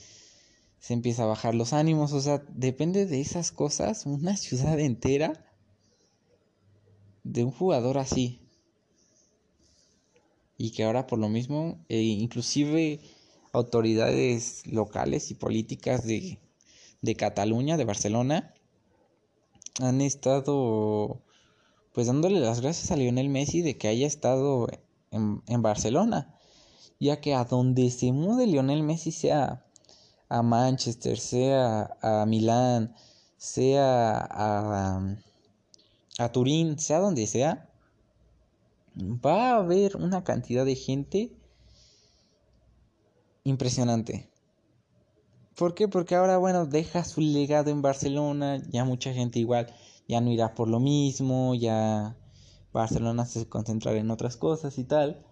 se empieza a bajar los ánimos, o sea, depende de esas cosas, una [LAUGHS] ciudad entera de un jugador así. Y que ahora por lo mismo, eh, inclusive autoridades locales y políticas de, de Cataluña, de Barcelona, han estado pues dándole las gracias a Lionel Messi de que haya estado en, en Barcelona, ya que a donde se mude Lionel Messi sea a Manchester, sea a Milán, sea a, a Turín, sea donde sea, va a haber una cantidad de gente impresionante. ¿Por qué? Porque ahora, bueno, deja su legado en Barcelona, ya mucha gente igual ya no irá por lo mismo, ya Barcelona se concentrará en otras cosas y tal.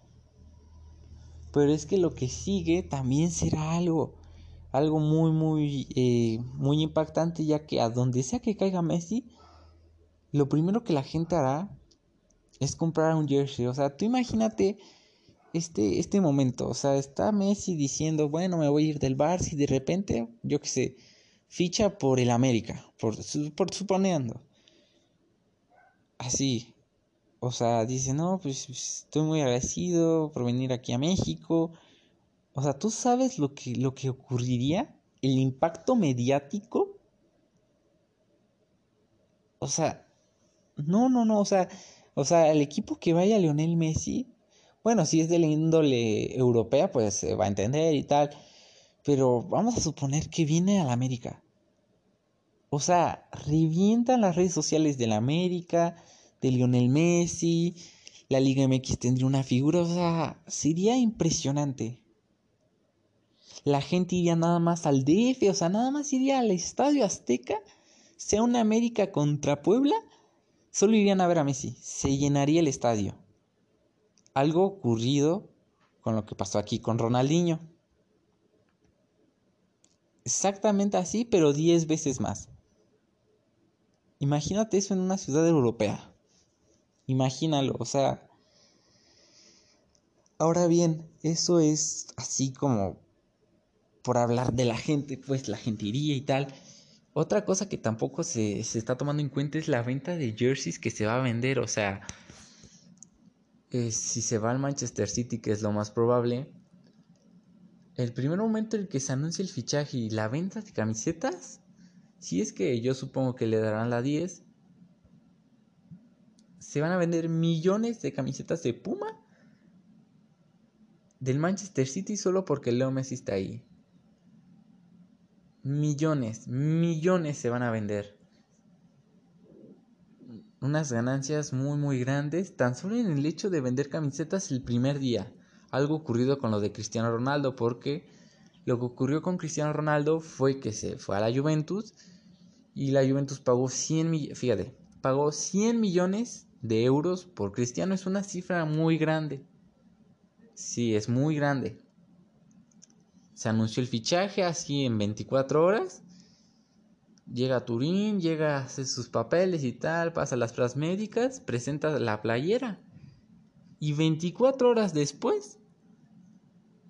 Pero es que lo que sigue también será algo algo muy, muy, eh, muy impactante, ya que a donde sea que caiga Messi, lo primero que la gente hará es comprar un jersey. O sea, tú imagínate este, este momento. O sea, está Messi diciendo, bueno, me voy a ir del Barça y de repente, yo qué sé, ficha por el América, por, por suponiendo. Así. O sea, dice, no, pues estoy muy agradecido por venir aquí a México. O sea, ¿tú sabes lo que, lo que ocurriría? El impacto mediático. O sea, no, no, no, o sea, o sea, el equipo que vaya a Lionel Messi, bueno, si es de la índole europea, pues se va a entender y tal, pero vamos a suponer que viene a la América. O sea, revientan las redes sociales de la América, de Lionel Messi, la Liga MX tendría una figura, o sea, sería impresionante la gente iría nada más al DF, o sea, nada más iría al Estadio Azteca, sea una América contra Puebla, solo irían a ver a Messi, se llenaría el estadio. Algo ocurrido con lo que pasó aquí con Ronaldinho. Exactamente así, pero 10 veces más. Imagínate eso en una ciudad europea. Imagínalo, o sea... Ahora bien, eso es así como por hablar de la gente, pues la gente iría y tal. Otra cosa que tampoco se, está tomando en cuenta es la venta de jerseys que se va a vender. O sea, eh, si se va al Manchester City, que es lo más probable, el primer momento en el que se anuncia el fichaje y la venta de camisetas, si es que yo supongo que le darán la 10, se van a vender millones de camisetas de Puma del Manchester City solo porque Leo Messi está ahí millones, millones se van a vender. Unas ganancias muy muy grandes tan solo en el hecho de vender camisetas el primer día. Algo ocurrido con lo de Cristiano Ronaldo porque lo que ocurrió con Cristiano Ronaldo fue que se fue a la Juventus y la Juventus pagó 100 millones, fíjate, pagó 100 millones de euros por Cristiano. Es una cifra muy grande. Sí, es muy grande se anunció el fichaje así en 24 horas. Llega a Turín, llega a hacer sus papeles y tal, pasa las pruebas médicas, presenta la playera. Y 24 horas después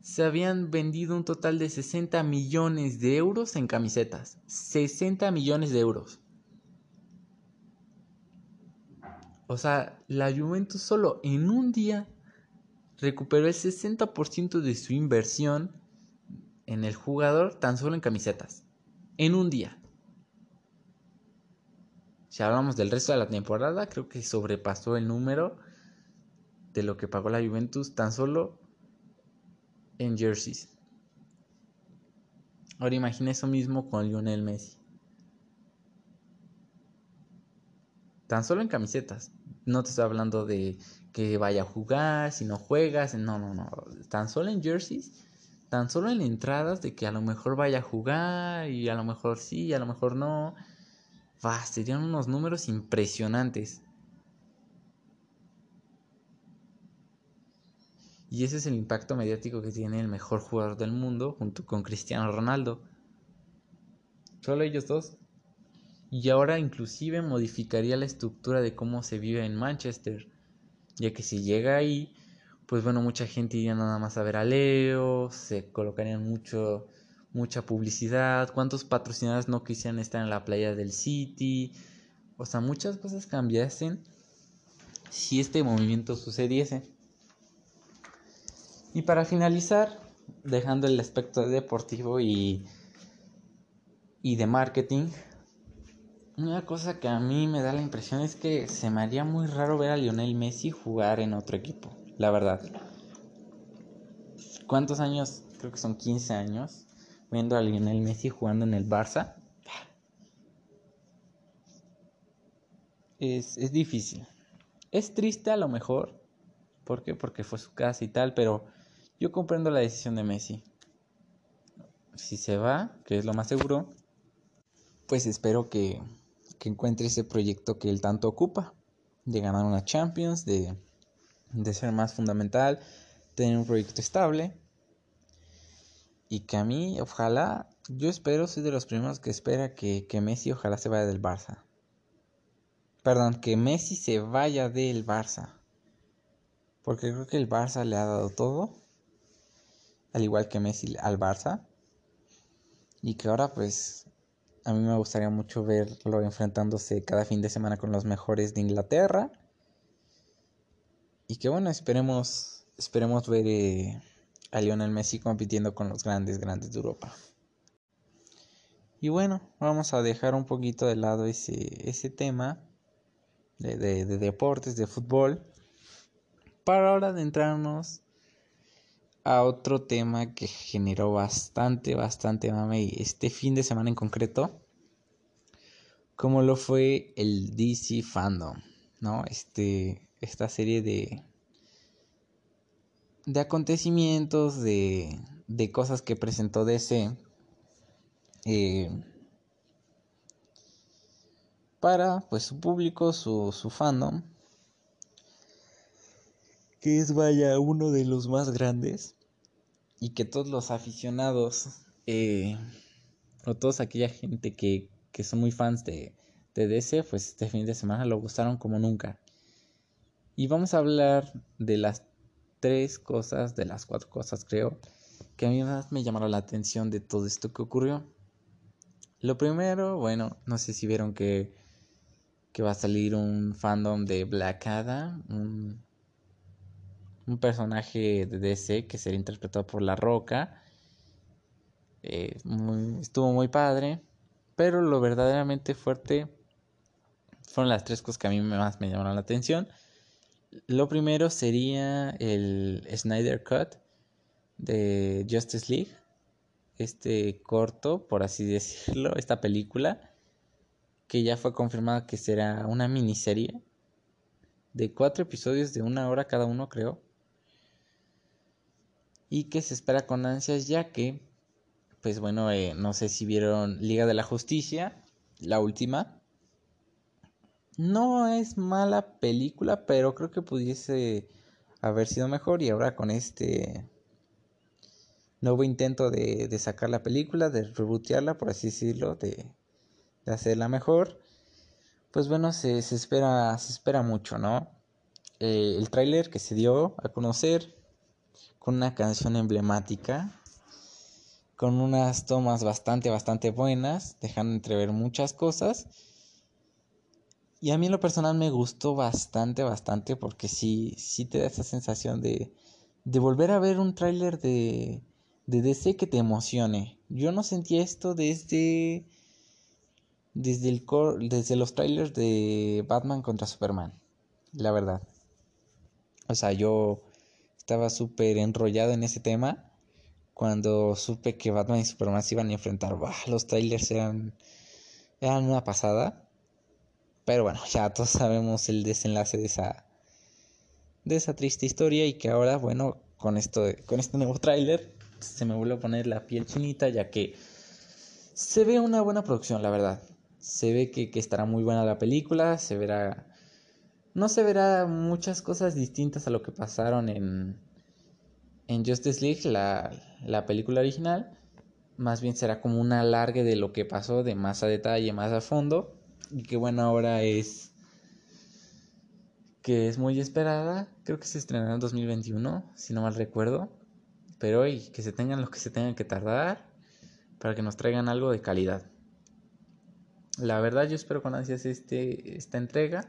se habían vendido un total de 60 millones de euros en camisetas. 60 millones de euros. O sea, la Juventus solo en un día recuperó el 60% de su inversión en el jugador tan solo en camisetas. En un día. Si hablamos del resto de la temporada, creo que sobrepasó el número de lo que pagó la Juventus tan solo en jerseys. Ahora imagina eso mismo con Lionel Messi. Tan solo en camisetas. No te estoy hablando de que vaya a jugar, si no juegas. No, no, no. Tan solo en jerseys tan solo en entradas de que a lo mejor vaya a jugar y a lo mejor sí, y a lo mejor no. va, serían unos números impresionantes. Y ese es el impacto mediático que tiene el mejor jugador del mundo junto con Cristiano Ronaldo. Solo ellos dos. Y ahora inclusive modificaría la estructura de cómo se vive en Manchester. Ya que si llega ahí, pues bueno, mucha gente iría nada más a ver a Leo, se colocarían mucho, mucha publicidad, cuántos patrocinadores no quisieran estar en la playa del City. O sea, muchas cosas cambiasen si este movimiento sucediese. Y para finalizar, dejando el aspecto deportivo y, y de marketing, una cosa que a mí me da la impresión es que se me haría muy raro ver a Lionel Messi jugar en otro equipo, la verdad. ¿Cuántos años? Creo que son 15 años viendo a Lionel Messi jugando en el Barça. Es, es difícil. Es triste a lo mejor. ¿Por qué? Porque fue su casa y tal, pero yo comprendo la decisión de Messi. Si se va, que es lo más seguro, pues espero que, encuentre ese proyecto que él tanto ocupa, de ganar una Champions, de, ser más fundamental, tener un proyecto estable. Y que a mí, ojalá, yo espero, soy de los primeros que espera que, que Messi ojalá se vaya del Barça. Perdón, que Messi se vaya del Barça. Porque creo que el Barça le ha dado todo al igual que Messi al Barça. Y que ahora pues a mí me gustaría mucho verlo enfrentándose cada fin de semana con los mejores de Inglaterra. Y que bueno, esperemos, esperemos ver eh, a Lionel Messi compitiendo con los grandes, grandes de Europa. Y bueno, vamos a dejar un poquito de lado ese, ese tema de, de, de deportes, de fútbol, para ahora adentrarnos a otro tema que generó bastante, bastante mame este fin de semana en concreto, como lo fue el DC Fandom, ¿no? Este, esta serie de, de acontecimientos, de, de cosas que presentó DC. Eh, para pues su público, su, su fandom, que es vaya uno de los más grandes y que todos los aficionados eh, o toda aquella gente que, que son muy fans de, de DC, pues este fin de semana lo gustaron como nunca. Y vamos a hablar de las tres cosas, de las cuatro cosas creo, que a mí más me llamaron la atención de todo esto que ocurrió. Lo primero, bueno, no sé si vieron que, que va a salir un fandom de Black un un personaje de DC que será interpretado por La Roca. Eh, estuvo muy padre, pero lo verdaderamente fuerte fueron las tres cosas que a mí más me llamaron la atención. Lo primero sería el Snyder Cut de Justice League. Este corto, por así [LAUGHS] decirlo, esta película, que ya fue confirmada que será una miniserie de cuatro episodios de una hora cada uno, creo y que se espera con ansias ya que, pues bueno, eh, no sé si vieron Liga de la Justicia, la última. No es mala película, pero creo que pudiese haber sido mejor y ahora con este nuevo intento de, sacar la película, de rebootearla, por así decirlo, de, de hacerla mejor, pues bueno, se, se, espera, se espera mucho, ¿no? Eh, el tráiler que se dio a conocer una canción emblemática, con unas tomas bastante, bastante buenas, dejando entrever muchas cosas. Y a mí en lo personal me gustó bastante, bastante, porque sí, sí te da esa sensación de, de volver a ver un tráiler de, de DC que te emocione. Yo no sentí esto desde, desde, el desde los trailers de Batman contra Superman, la verdad. O sea, yo estaba súper enrollado en ese tema. Cuando supe que Batman y Superman se iban a enfrentar, los trailers eran, eran una pasada. Pero bueno, ya todos sabemos el desenlace de esa, de esa triste historia y que ahora, bueno, con, esto, con este nuevo tráiler se me vuelve a poner la piel chinita ya que se ve una buena producción, la verdad. Se ve que, que estará muy buena la película, se verá... No se verá muchas cosas distintas a lo que pasaron en, en Justice League, la, la película original. Más bien será como un alargue de lo que pasó, de más a detalle, más a fondo. Y que bueno, ahora es que es muy esperada. Creo que se estrenará en 2021, si no mal recuerdo. Pero hoy que se tengan lo que se tengan que tardar para que nos traigan algo de calidad. La verdad yo espero con ansias este, esta entrega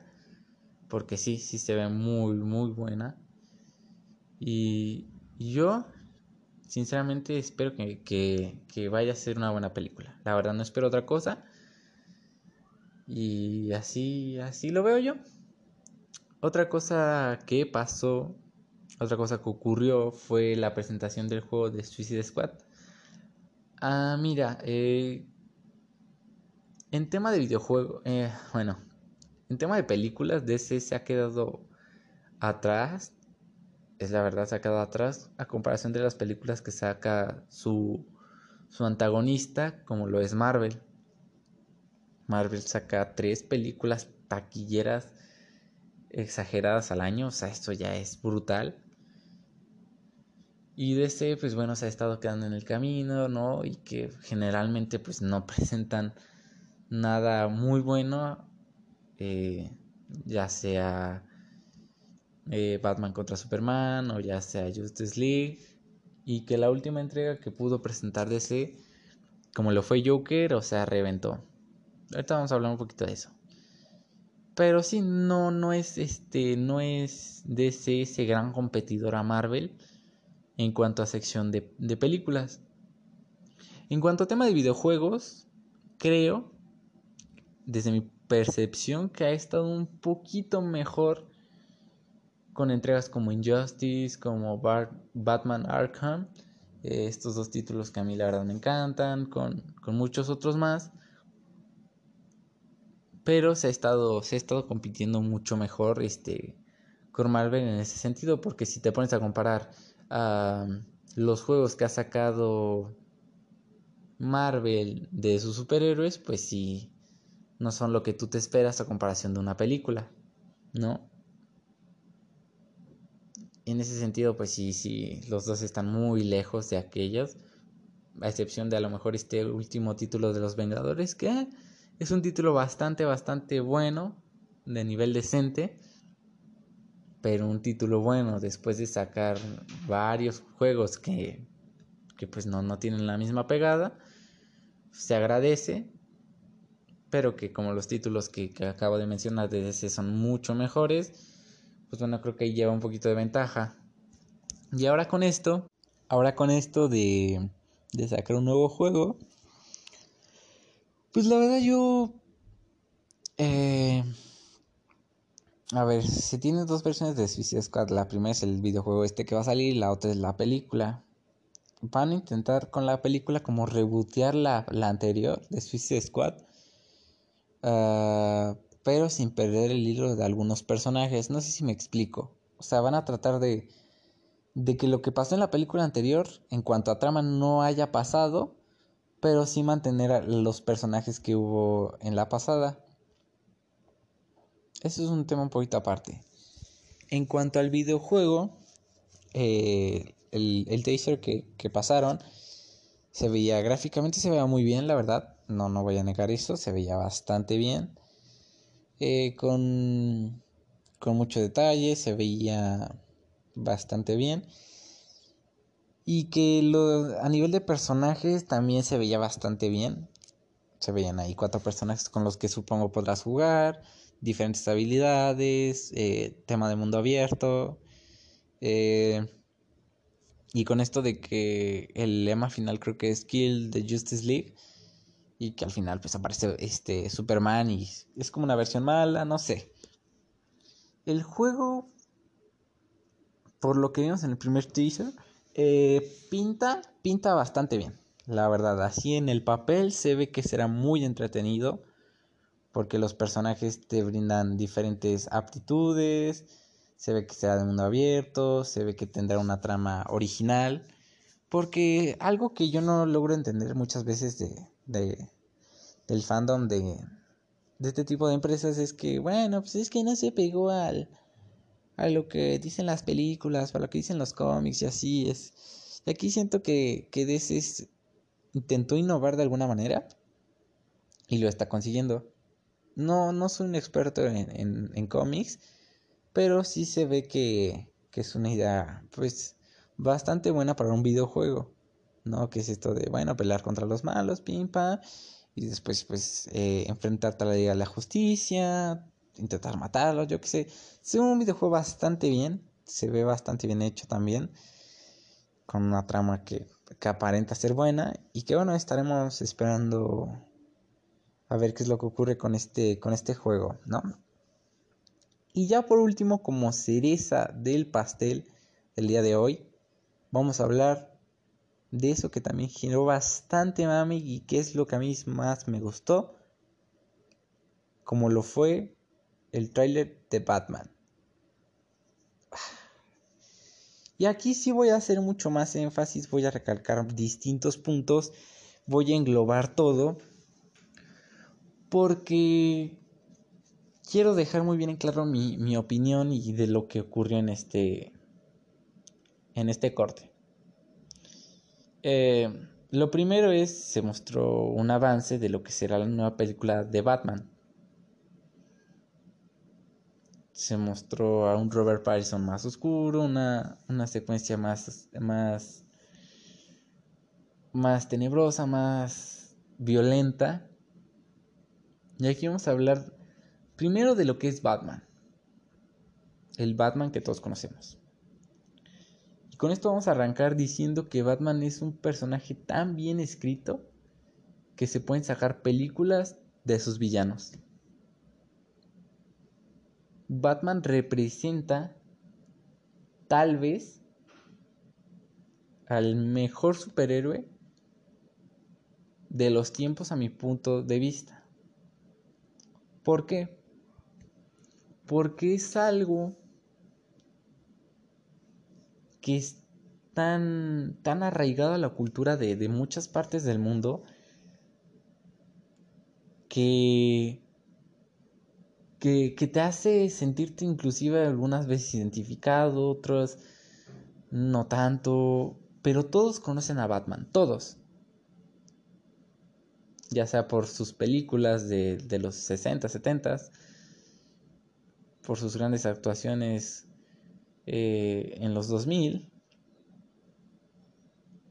porque sí, sí se ve muy, muy buena. Y, yo, sinceramente, espero que, que, que, vaya a ser una buena película. La verdad no espero otra cosa. Y así, así lo veo yo. Otra cosa que pasó, otra cosa que ocurrió fue la presentación del juego de Suicide Squad. Ah, mira, eh, en tema de videojuego, eh, bueno, en tema de películas, DC se ha quedado atrás. Es la verdad, se ha quedado atrás a comparación de las películas que saca su, su antagonista, como lo es Marvel. Marvel saca tres películas taquilleras exageradas al año, o sea, esto ya es brutal. Y DC, pues bueno, se ha estado quedando en el camino, ¿no? Y que generalmente pues no [LAUGHS] presentan nada muy bueno, eh, ya sea eh, Batman contra Superman o ya sea Justice League. Y que la última entrega que pudo presentar DC, como lo fue Joker, o sea, reventó. Ahorita vamos a hablar un poquito de eso. Pero sí, no, no es este, no es DC ese gran competidor a Marvel en cuanto a sección de, de películas. En cuanto a tema de videojuegos, creo, desde mi percepción, que ha estado un poquito mejor con entregas como Injustice, como Batman Arkham, eh, estos dos títulos que a mí la verdad me encantan, con, con muchos otros más. Pero se ha estado, se ha estado compitiendo mucho mejor este, con Marvel en ese sentido, porque si te pones a comparar los juegos que ha sacado Marvel de sus superhéroes, pues sí, no son lo que tú te esperas a comparación de una película, ¿no? En ese sentido, pues sí, sí, los dos están muy lejos de aquellos, a excepción de a lo mejor este último título de los Vengadores, que es un título bastante, bastante bueno, de nivel decente, pero un título bueno después de sacar varios juegos que, que pues no, no tienen la misma pegada, se agradece, pero que como los títulos que, acabo de mencionar de DC son mucho mejores, pues bueno, creo que ahí lleva un poquito de ventaja. Y ahora con esto, ahora con esto de, de sacar un nuevo juego, pues la verdad yo... Eh, a ver, se tienen dos versiones de Suicide Squad. La primera es el videojuego este que va a salir y la otra es la película. Van a intentar con la película como rebootear la, la anterior de Suicide Squad. Ah, pero sin perder el hilo de algunos personajes. No sé si me explico. O sea, van a tratar de, de que lo que pasó en la película anterior, en cuanto a trama, no haya pasado pero sí mantener a los personajes que hubo en la pasada. Eso es un tema un poquito aparte. En cuanto al videojuego, eh, el, el taser que, pasaron se veía gráficamente, se veía muy bien, la verdad. No, no voy a negar eso, se veía bastante bien. Eh, con, con mucho detalle, se veía bastante bien. Y que a nivel de personajes también se veía bastante bien. Se veían ahí cuatro personajes con los que supongo podrás jugar. Diferentes habilidades. Eh, tema de mundo abierto. Eh, y con esto de que el lema final creo que es Kill the Justice League. Y que al final pues aparece este Superman y es como una versión mala, no sé. El juego, por lo que vimos en el primer teaser, eh, pinta, pinta bastante bien, la verdad. Así en el papel se ve que será muy entretenido porque los personajes te brindan diferentes aptitudes, se ve que será de mundo abierto, se ve que tendrá una trama original, porque algo que yo no logro entender muchas veces de, de del fandom de, de este tipo de empresas es que, bueno, pues es que no se pegó al, a lo que dicen las películas, a lo que dicen los cómics y así es. Y aquí siento que, que DC intentó innovar de alguna manera y lo está consiguiendo. No, no soy un experto en, en, cómics, pero sí se ve que, que es una idea, pues, bastante buena para un videojuego. ¿No? Que es esto de, bueno, pelear contra los malos, pimpa y después pues eh, enfrentarte a la la Justicia, intentar matarlos, yo qué sé. Es un videojuego bastante bien, se ve bastante bien hecho también, con una trama que, que aparenta ser buena y que bueno, estaremos esperando a ver qué es lo que ocurre con este, con este juego, ¿no? Y ya por último, como cereza del pastel del día de hoy, vamos a hablar de eso que también generó bastante mami y que es lo que a mí más me gustó, como lo fue el tráiler de Batman. Y aquí sí voy a hacer mucho más énfasis, voy a recalcar distintos puntos, voy a englobar todo, porque quiero dejar muy bien en claro mi, mi opinión y de lo que ocurrió en este, en este corte. Eh, lo primero es, se mostró un avance de lo que será la nueva película de Batman. Se mostró a un Robert Pattinson más oscuro, una, una secuencia más, más, más tenebrosa, más violenta. Y aquí vamos a hablar primero de lo que es Batman. El Batman que todos conocemos con esto vamos a arrancar diciendo que Batman es un personaje tan bien escrito que se pueden sacar películas de sus villanos. Batman representa tal vez al mejor superhéroe de los tiempos a mi punto de vista. ¿Por qué? Porque es algo que es tan, tan arraigado a la cultura de, muchas partes del mundo que, que, que, te hace sentirte inclusive algunas veces identificado, otras no tanto, pero todos conocen a Batman, todos. Ya sea por sus películas de, de los 60, 70, por sus grandes actuaciones eh, en los 2000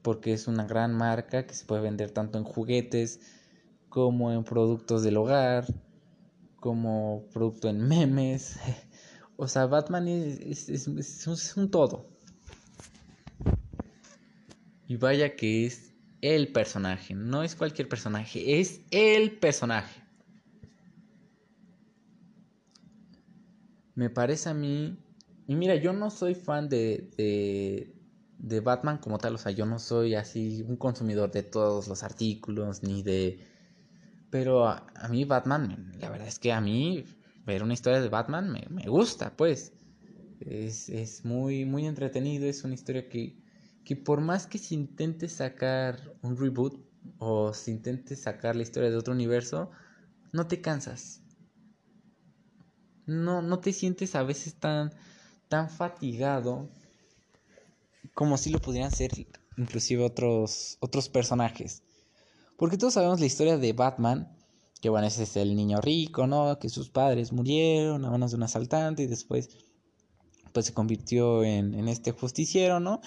porque es una gran marca que se puede vender tanto en juguetes como en productos del hogar, como producto en memes. [LAUGHS] O sea, Batman es, es, un todo. Y vaya que es el personaje, no es cualquier personaje, es el personaje. Me parece a mí y mira, yo no soy fan de, de, de, Batman como tal, o sea, yo no soy así un consumidor de todos los artículos, ni de... Pero a, mí Batman, la verdad es que a mí ver una historia de Batman me, me gusta, pues. Es, es, muy, muy entretenido, es una historia que, que por más que se intente sacar un reboot o se intente sacar la historia de otro universo, no te cansas. No, no te sientes a veces tan tan fatigado como si lo pudieran ser inclusive otros, otros personajes. Porque todos sabemos la historia de Batman, que bueno, ese es el niño rico, ¿no? Que sus padres murieron a manos de un asaltante y después pues se convirtió en, en este justiciero, ¿no?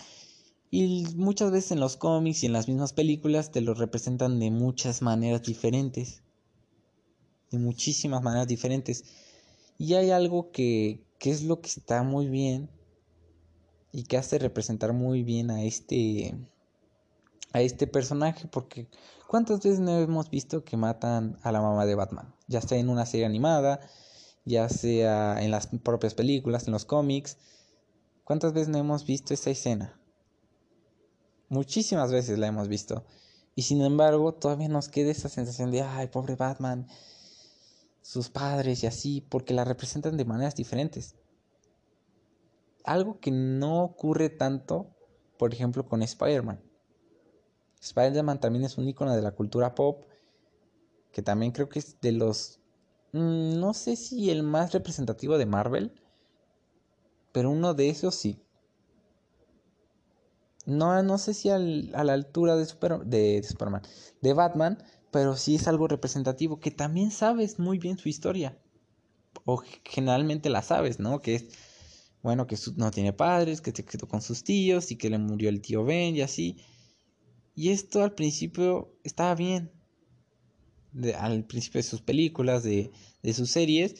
Y muchas veces en los cómics y en las mismas películas te lo representan de muchas maneras diferentes. De muchísimas maneras diferentes. Y hay algo que, qué es lo que está muy bien y que hace representar muy bien a este a este personaje porque cuántas veces no hemos visto que matan a la mamá de Batman ya sea en una serie animada ya sea en las propias películas en los cómics. Cuántas veces no hemos visto esa escena muchísimas veces la hemos visto. Y sin embargo todavía nos queda esa sensación de ay pobre Batman sus padres y así, porque la representan de maneras diferentes. Algo que no ocurre tanto, por ejemplo, con Spider-Man. Spider-Man también es un icono de la cultura pop, que también creo que es de los mm, no sé si el más representativo de Marvel, pero uno de esos sí. No, no sé si a la altura de, de, Superman, de Batman, pero sí es algo representativo, que también sabes muy bien su historia. O generalmente la sabes, ¿no? Que es, bueno, que no tiene padres, que se quedó con sus tíos y que le murió el tío Ben y así. Y esto al principio estaba bien. al principio de sus películas, de, de sus series.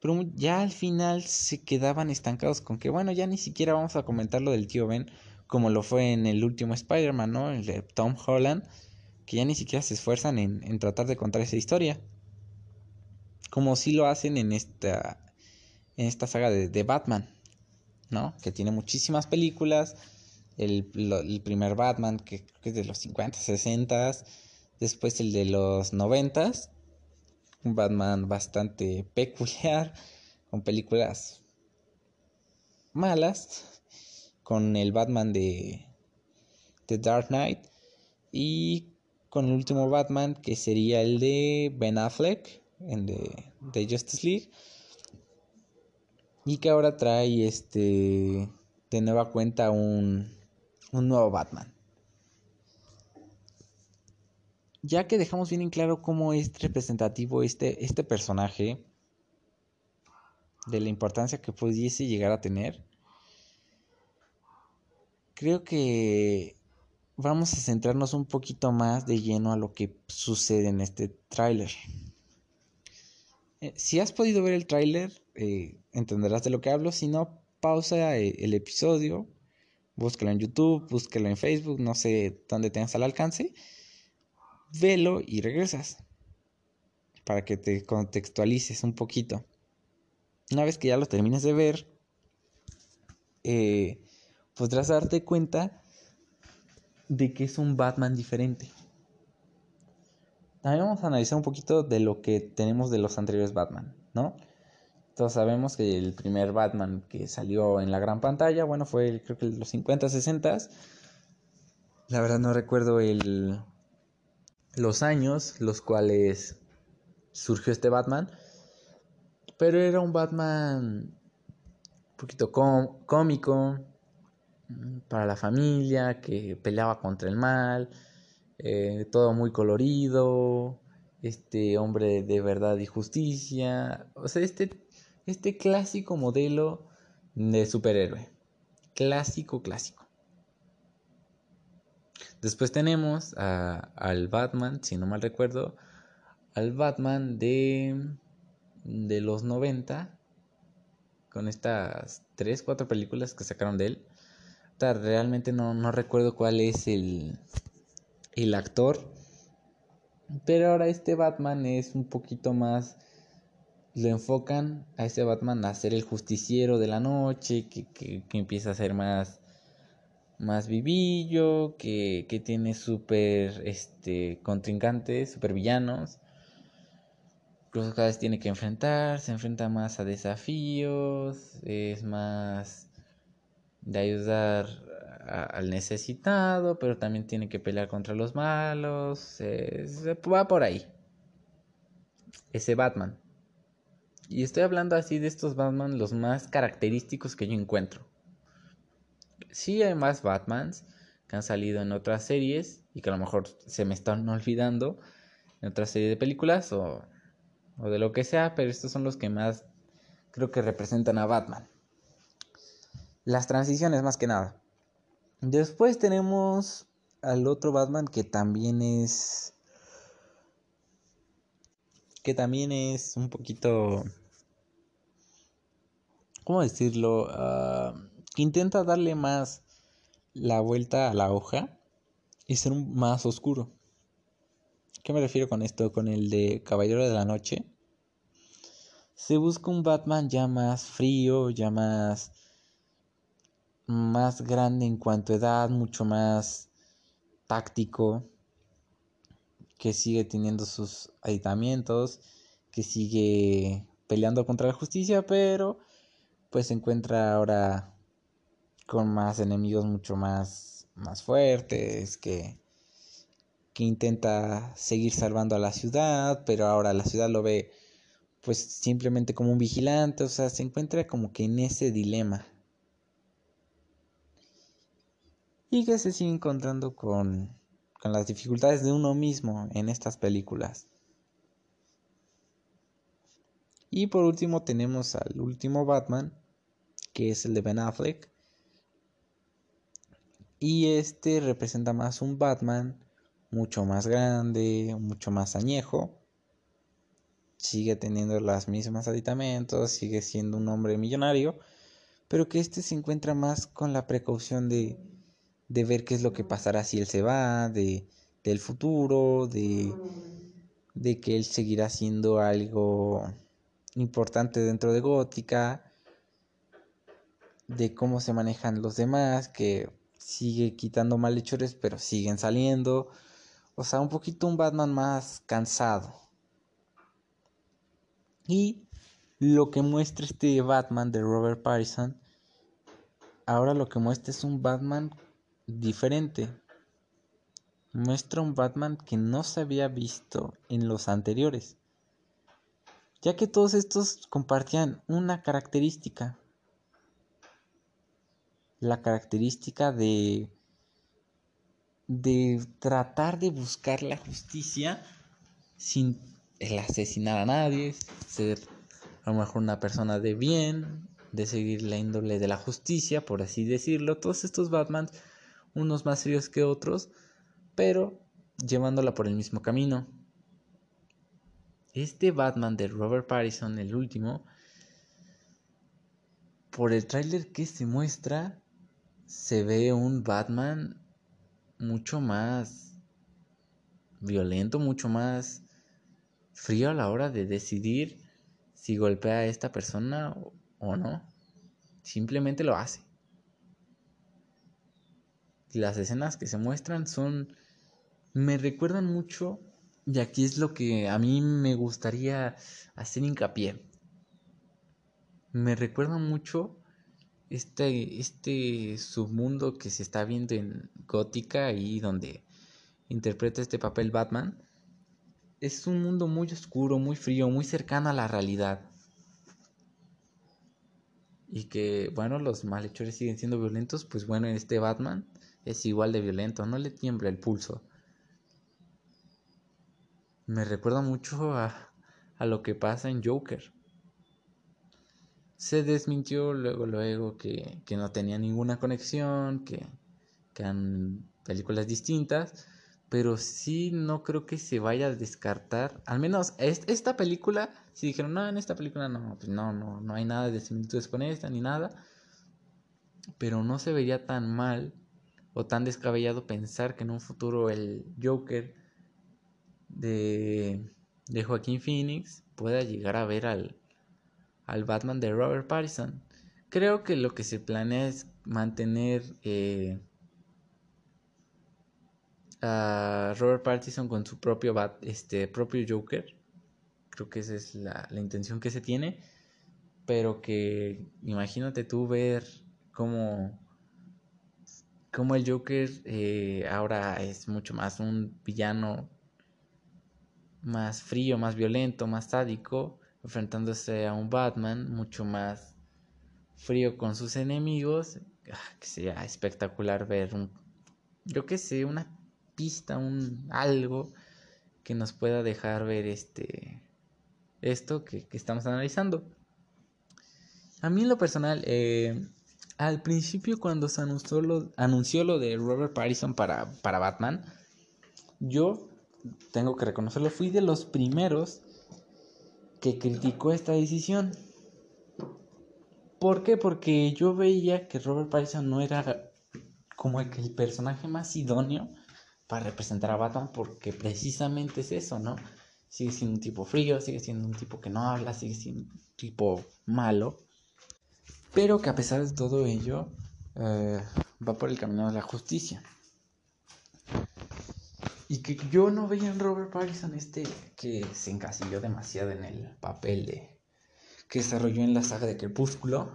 Pero ya al final se quedaban estancados con que, bueno, ya ni siquiera vamos a comentar lo del tío Ben como lo fue en el último Spider-Man, ¿no? El de Tom Holland, que ya ni siquiera se esfuerzan en, tratar de contar esa historia. Como si lo hacen en esta, en esta saga de, Batman, ¿no? Que tiene muchísimas películas. El, primer Batman, que creo que es de los 50, 60. Después el de los 90. Un Batman bastante [LAUGHS] peculiar. Con películas malas con el Batman de The Dark Knight y con el último Batman que sería el de Ben Affleck en de, de Justice League y que ahora trae este de nueva cuenta un, un nuevo Batman. Ya que dejamos bien en claro cómo es representativo este, este personaje, de la importancia que pudiese llegar a tener, creo que vamos a centrarnos un poquito más de lleno a lo que sucede en este tráiler. Eh, si has podido ver el tráiler, eh, entenderás de lo que hablo. Si no, pausa eh, el episodio, búscalo en YouTube, búscalo en Facebook, no sé dónde tengas al alcance. Velo y regresas para que te contextualices un poquito. Una vez que ya lo termines de ver, podrás darte cuenta de que es un Batman diferente. También vamos a analizar un poquito de lo que tenemos de los anteriores Batman, ¿no? Todos sabemos que el primer Batman que salió en la gran pantalla, bueno, fue creo que los 50, 60. La verdad no recuerdo el, los años los cuales surgió este Batman, pero era un Batman un poquito cómico, para la familia, que peleaba contra el mal, eh, todo muy colorido, este hombre de verdad y justicia, o sea, este, este clásico modelo de superhéroe, clásico, clásico. Después tenemos al Batman, si no mal recuerdo, al Batman de, de los 90, con estas 3, 4 películas que sacaron de él realmente no, recuerdo cuál es el, el actor. Pero ahora este Batman es un poquito más... Lo enfocan a este Batman a ser el justiciero de la noche, que, que, empieza a ser más, más vivillo, que, que tiene súper este, contrincantes, súper villanos. Incluso cada vez tiene que enfrentar, se enfrenta más a desafíos, es más de ayudar al necesitado, pero también tiene que pelear contra los malos. se va por ahí. Ese Batman. Y estoy hablando así de estos Batman, los más característicos que yo encuentro. Sí hay más Batmans que han salido en otras series y que a lo mejor se me están olvidando en otra serie de películas o, o de lo que sea, pero estos son los que más creo que representan a Batman. Las transiciones más que nada. Después tenemos al otro Batman que también es... Que también es un poquito... ¿Cómo decirlo? Que intenta darle más la vuelta a la hoja y ser un más oscuro. ¿Qué me refiero con esto? Con el de Caballero de la Noche. Se busca un Batman ya más frío, ya más más grande en cuanto a edad, mucho más táctico, que sigue teniendo sus aditamientos, que sigue peleando contra la justicia, pero pues se encuentra ahora con más enemigos mucho más, más fuertes, que, que intenta seguir salvando a la ciudad, pero ahora la ciudad lo ve pues simplemente como un vigilante, o sea, se encuentra como que en ese dilema. Y que se sigue encontrando con, con las dificultades de uno mismo en estas películas. Y por último tenemos al último Batman, que es el de Ben Affleck. Y este representa más un Batman mucho más grande, mucho más añejo. Sigue teniendo las mismas aditamentos, sigue siendo un hombre millonario, pero que este se encuentra más con la precaución de, de ver qué es lo que pasará si él se va, de, del futuro, de, de que él seguirá siendo algo importante dentro de Gótica, de cómo se manejan los demás, que sigue quitando malhechores, pero siguen saliendo. O sea, un poquito un Batman más cansado. Y lo que muestra este Batman de Robert Pattinson, ahora lo que muestra es un Batman diferente. Muestra un Batman que no se había visto en los anteriores ya que todos estos compartían una característica, la característica de de tratar de buscar la justicia sin el asesinar a nadie, ser a lo mejor una persona de bien, de seguir la índole de la justicia, por así decirlo. Todos estos Batman, unos más serios que otros, pero llevándola por el mismo camino. Este Batman de Robert Pattinson, el último, por el tráiler que se muestra, se ve un Batman mucho más violento, mucho más frío a la hora de decidir si golpea a esta persona o no. Simplemente lo hace. Las escenas que se muestran son... me recuerdan mucho y aquí es lo que a mí me gustaría hacer hincapié. Me recuerda mucho este, este submundo que se está viendo en Gótica y donde interpreta este papel Batman. Es un mundo muy oscuro, muy frío, muy cercano a la realidad. Y que, bueno, los malhechores siguen siendo violentos, pues bueno, este Batman es igual de violento, no le tiembla el pulso me recuerda mucho a, lo que pasa en Joker. Se desmintió luego, luego que, no tenía ninguna conexión, que, que eran películas distintas, pero sí no creo que se vaya a descartar. Al menos esta película, si dijeron, no, en esta película no, pues no, no, no hay nada de similitudes con esta ni nada. Pero no se vería tan mal o tan descabellado pensar que en un futuro el Joker de, de Joaquín Phoenix pueda llegar a ver al, al Batman de Robert Pattinson. Creo que lo que se planea es mantener eh, a Robert Pattinson con su propio, bat, este, propio Joker. Creo que esa es la, la, intención que se tiene. Pero que imagínate tú ver cómo, cómo el Joker eh, ahora es mucho más un villano más frío, más violento, más sádico, enfrentándose a un Batman mucho más frío con sus enemigos. Ah, que sea espectacular ver un, yo que sé, una pista, un algo que nos pueda dejar ver este esto que, estamos analizando. A mí en lo personal, eh, al principio cuando se anunció lo, anunció lo de Robert Pattinson para, para Batman, yo tengo que reconocerlo, fui de los primeros que criticó esta decisión. ¿Por qué? Porque yo veía que Robert Pattinson no era como el, el personaje más idóneo para representar a Batman porque precisamente es eso, ¿no? Sigue siendo un tipo frío, sigue siendo un tipo que no habla, sigue siendo un tipo malo, pero que a pesar de todo ello eh, va por el camino de la justicia. Y que yo no veía en Robert Pattinson este que se encasilló demasiado en el papel de que desarrolló en la saga de Crepúsculo.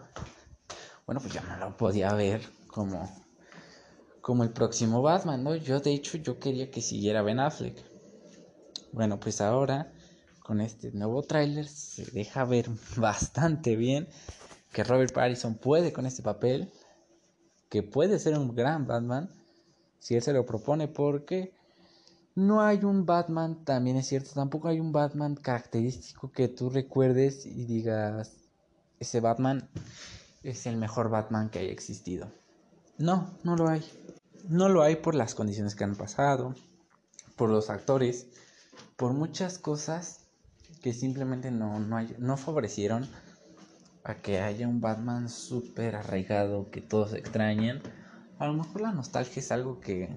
Bueno, pues ya no lo podía ver como como el próximo Batman, ¿no? Yo de hecho yo quería que siguiera Ben Affleck. Bueno, pues ahora con este nuevo tráiler se deja ver [LAUGHS] bastante bien que Robert Pattinson puede con este papel, que puede ser un gran Batman si él se lo propone porque no hay un Batman, también es cierto, tampoco hay un Batman característico que tú recuerdes y digas, ese Batman es el mejor Batman que haya existido. No, no lo hay. No lo hay por las condiciones que han pasado, por los actores, por muchas cosas que simplemente no, no, no favorecieron a que haya un Batman súper arraigado que todos extrañen. A lo mejor la nostalgia es algo que,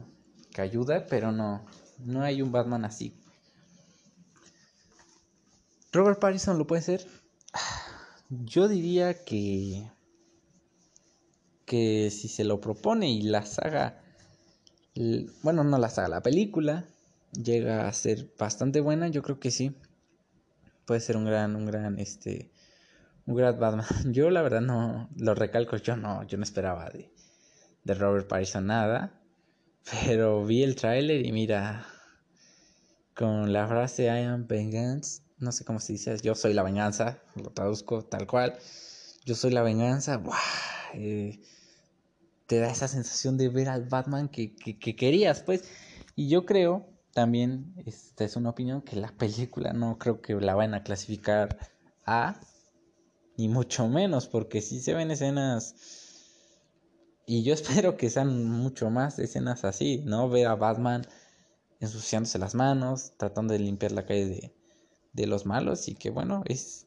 que ayuda, pero no, no hay un Batman así. Robert Pattinson lo puede ser. [SIGHS] Yo diría que que si se lo propone y la saga bueno, no la saga, la película llega a ser bastante buena, yo creo que sí. Puede ser un gran, un gran, este, un gran Batman. [LAUGHS] Yo la verdad no, lo recalco, yo no, yo no esperaba de, Robert Pattinson nada. Pero vi el tráiler y mira, con la frase I am vengeance, no sé cómo se dice, yo soy la venganza, lo traduzco tal cual. Yo soy la venganza. Eh, te da esa sensación de ver al Batman que, querías, pues. Y yo creo, también, esta es una opinión, que la película no creo que la vayan a clasificar A, ni mucho menos, porque si se ven escenas, y yo [LAUGHS] espero que sean mucho más escenas así, ¿no? Ver a Batman ensuciándose las manos, tratando de limpiar la calle de, de los malos, y que bueno, es...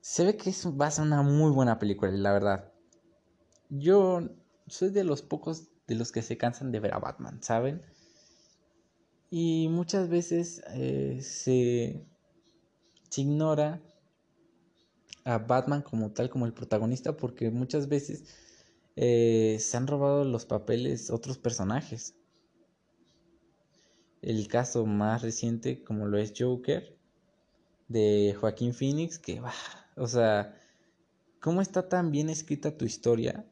Se ve que es, va a ser una muy buena película, la verdad. Yo soy de los pocos de los que se cansan de ver a Batman, ¿saben? Y muchas veces eh, se, ignora a Batman como tal, como el protagonista, porque muchas veces eh, se han robado los papeles otros personajes. El caso más reciente, como lo es Joker, de Joaquín Phoenix, que, va, o sea, ¿cómo está tan bien escrita tu historia?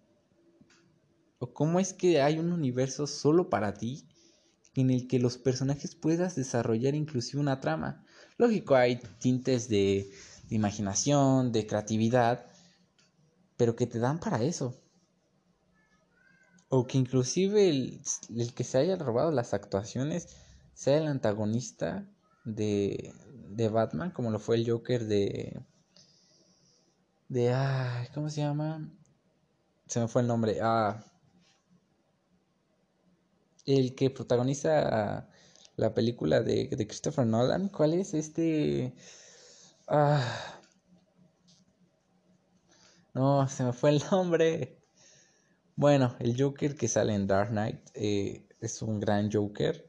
¿O cómo es que hay un universo solo para ti en el que los personajes puedas desarrollar inclusive una trama? Lógico, hay tintes de, imaginación, de creatividad, pero que te dan para eso. O que inclusive el, que se haya robado las actuaciones sea el antagonista de, de Batman, como lo fue el Joker de... de... ¿Cómo se llama? Se me fue el nombre. Ah, el que protagoniza la película de, Christopher Nolan. ¿Cuál es este? Ah. No, se me fue el nombre. Bueno, el Joker que sale en Dark Knight eh, es un gran Joker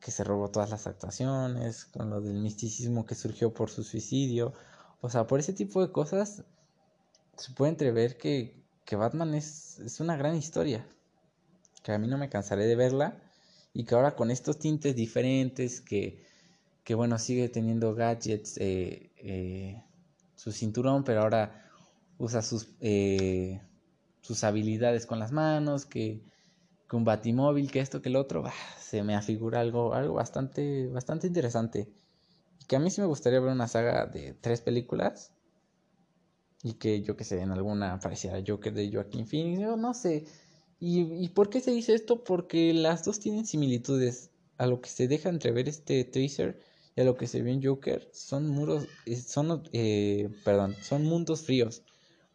que se robó todas las actuaciones, con lo del misticismo que surgió por su suicidio. O sea, por ese tipo de cosas se puede entrever que, que Batman es, es una gran historia que a mí no me cansaré de verla y que ahora con estos tintes diferentes que, que bueno, sigue teniendo gadgets, eh, eh, su cinturón, pero ahora usa sus, eh, sus habilidades con las manos, que, con un batimóvil, que esto, que el otro, se me afigura algo, algo bastante, bastante interesante. Y que a mí sí me gustaría ver una saga de tres películas. Y que yo que sé, en alguna apareciera Joker de Joaquín Phoenix, yo no sé ¿Y, por qué se dice esto? Porque las dos tienen similitudes. A lo que se deja entrever este teaser y a lo que se ve en Joker son muros, eh, son, eh, perdón, son mundos fríos,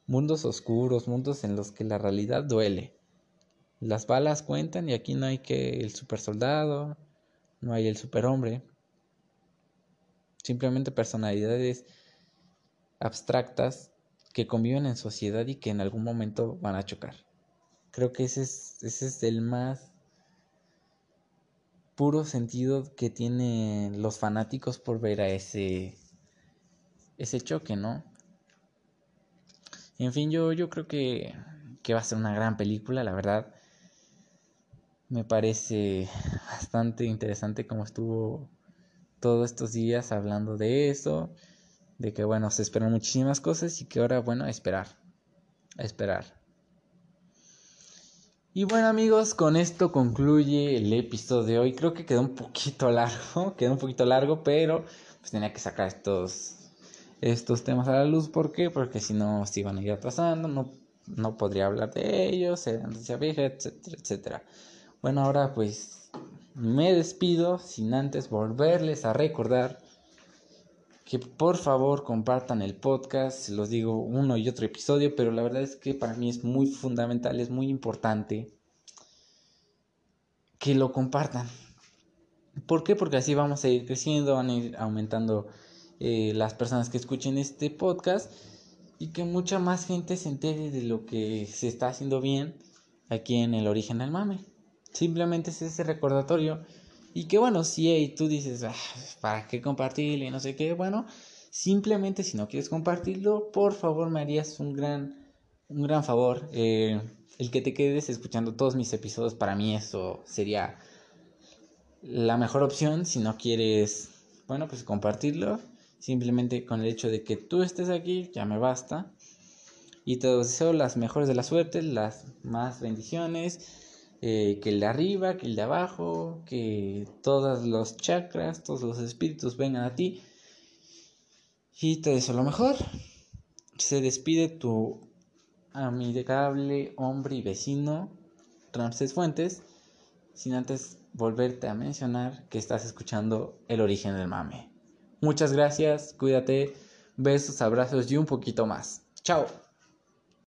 mundos oscuros, mundos en los que la realidad duele. Las balas cuentan y aquí no hay que el super soldado, no hay el superhombre. Simplemente personalidades abstractas que conviven en sociedad y que en algún momento van a chocar. Creo que ese es, ese es el más puro sentido que tienen los fanáticos por ver a ese, ese choque, ¿no? En fin, yo, yo creo que, que va a ser una gran película, la verdad. Me parece bastante interesante cómo estuvo todos estos días hablando de eso, de que bueno, se esperan muchísimas cosas y que ahora, bueno, a esperar, a esperar. Y bueno amigos, con esto concluye el episodio de hoy. Creo que quedó un poquito largo, [LAUGHS] quedó un poquito largo, pero pues tenía que sacar estos, estos temas a la luz. ¿Por qué? Porque si no se iban a ir atrasando, no, no podría hablar de ellos, eran vieja, etcétera, etcétera. Bueno, ahora pues me despido sin antes volverles a recordar que por favor compartan el podcast, los digo uno y otro episodio, pero la verdad es que para mí es muy fundamental, es muy importante que lo compartan. ¿Por qué? Porque así vamos a ir creciendo, van a ir aumentando eh, las personas que escuchen este podcast y que mucha más gente se entere de lo que se está haciendo bien aquí en el origen del mame. Simplemente es ese recordatorio y que bueno, si tú dices, ah, ¿para qué compartirlo? Y no sé qué, bueno, simplemente si no quieres compartirlo, por favor me harías un gran, un gran favor. Eh, el que te quedes escuchando todos mis episodios, para mí eso sería la mejor opción. Si no quieres, bueno, pues compartirlo. Simplemente con el hecho de que tú estés aquí, ya me basta. Y te deseo las mejores de la suerte, las más bendiciones eh, que el de arriba, que el de abajo, que todos los chakras, todos los espíritus vengan a ti. Y te deseo lo mejor. Se despide tu amigable hombre y vecino Ramses Fuentes, sin antes volverte a mencionar que estás escuchando el origen del mame. Muchas gracias, cuídate, besos, abrazos y un poquito más. Chao.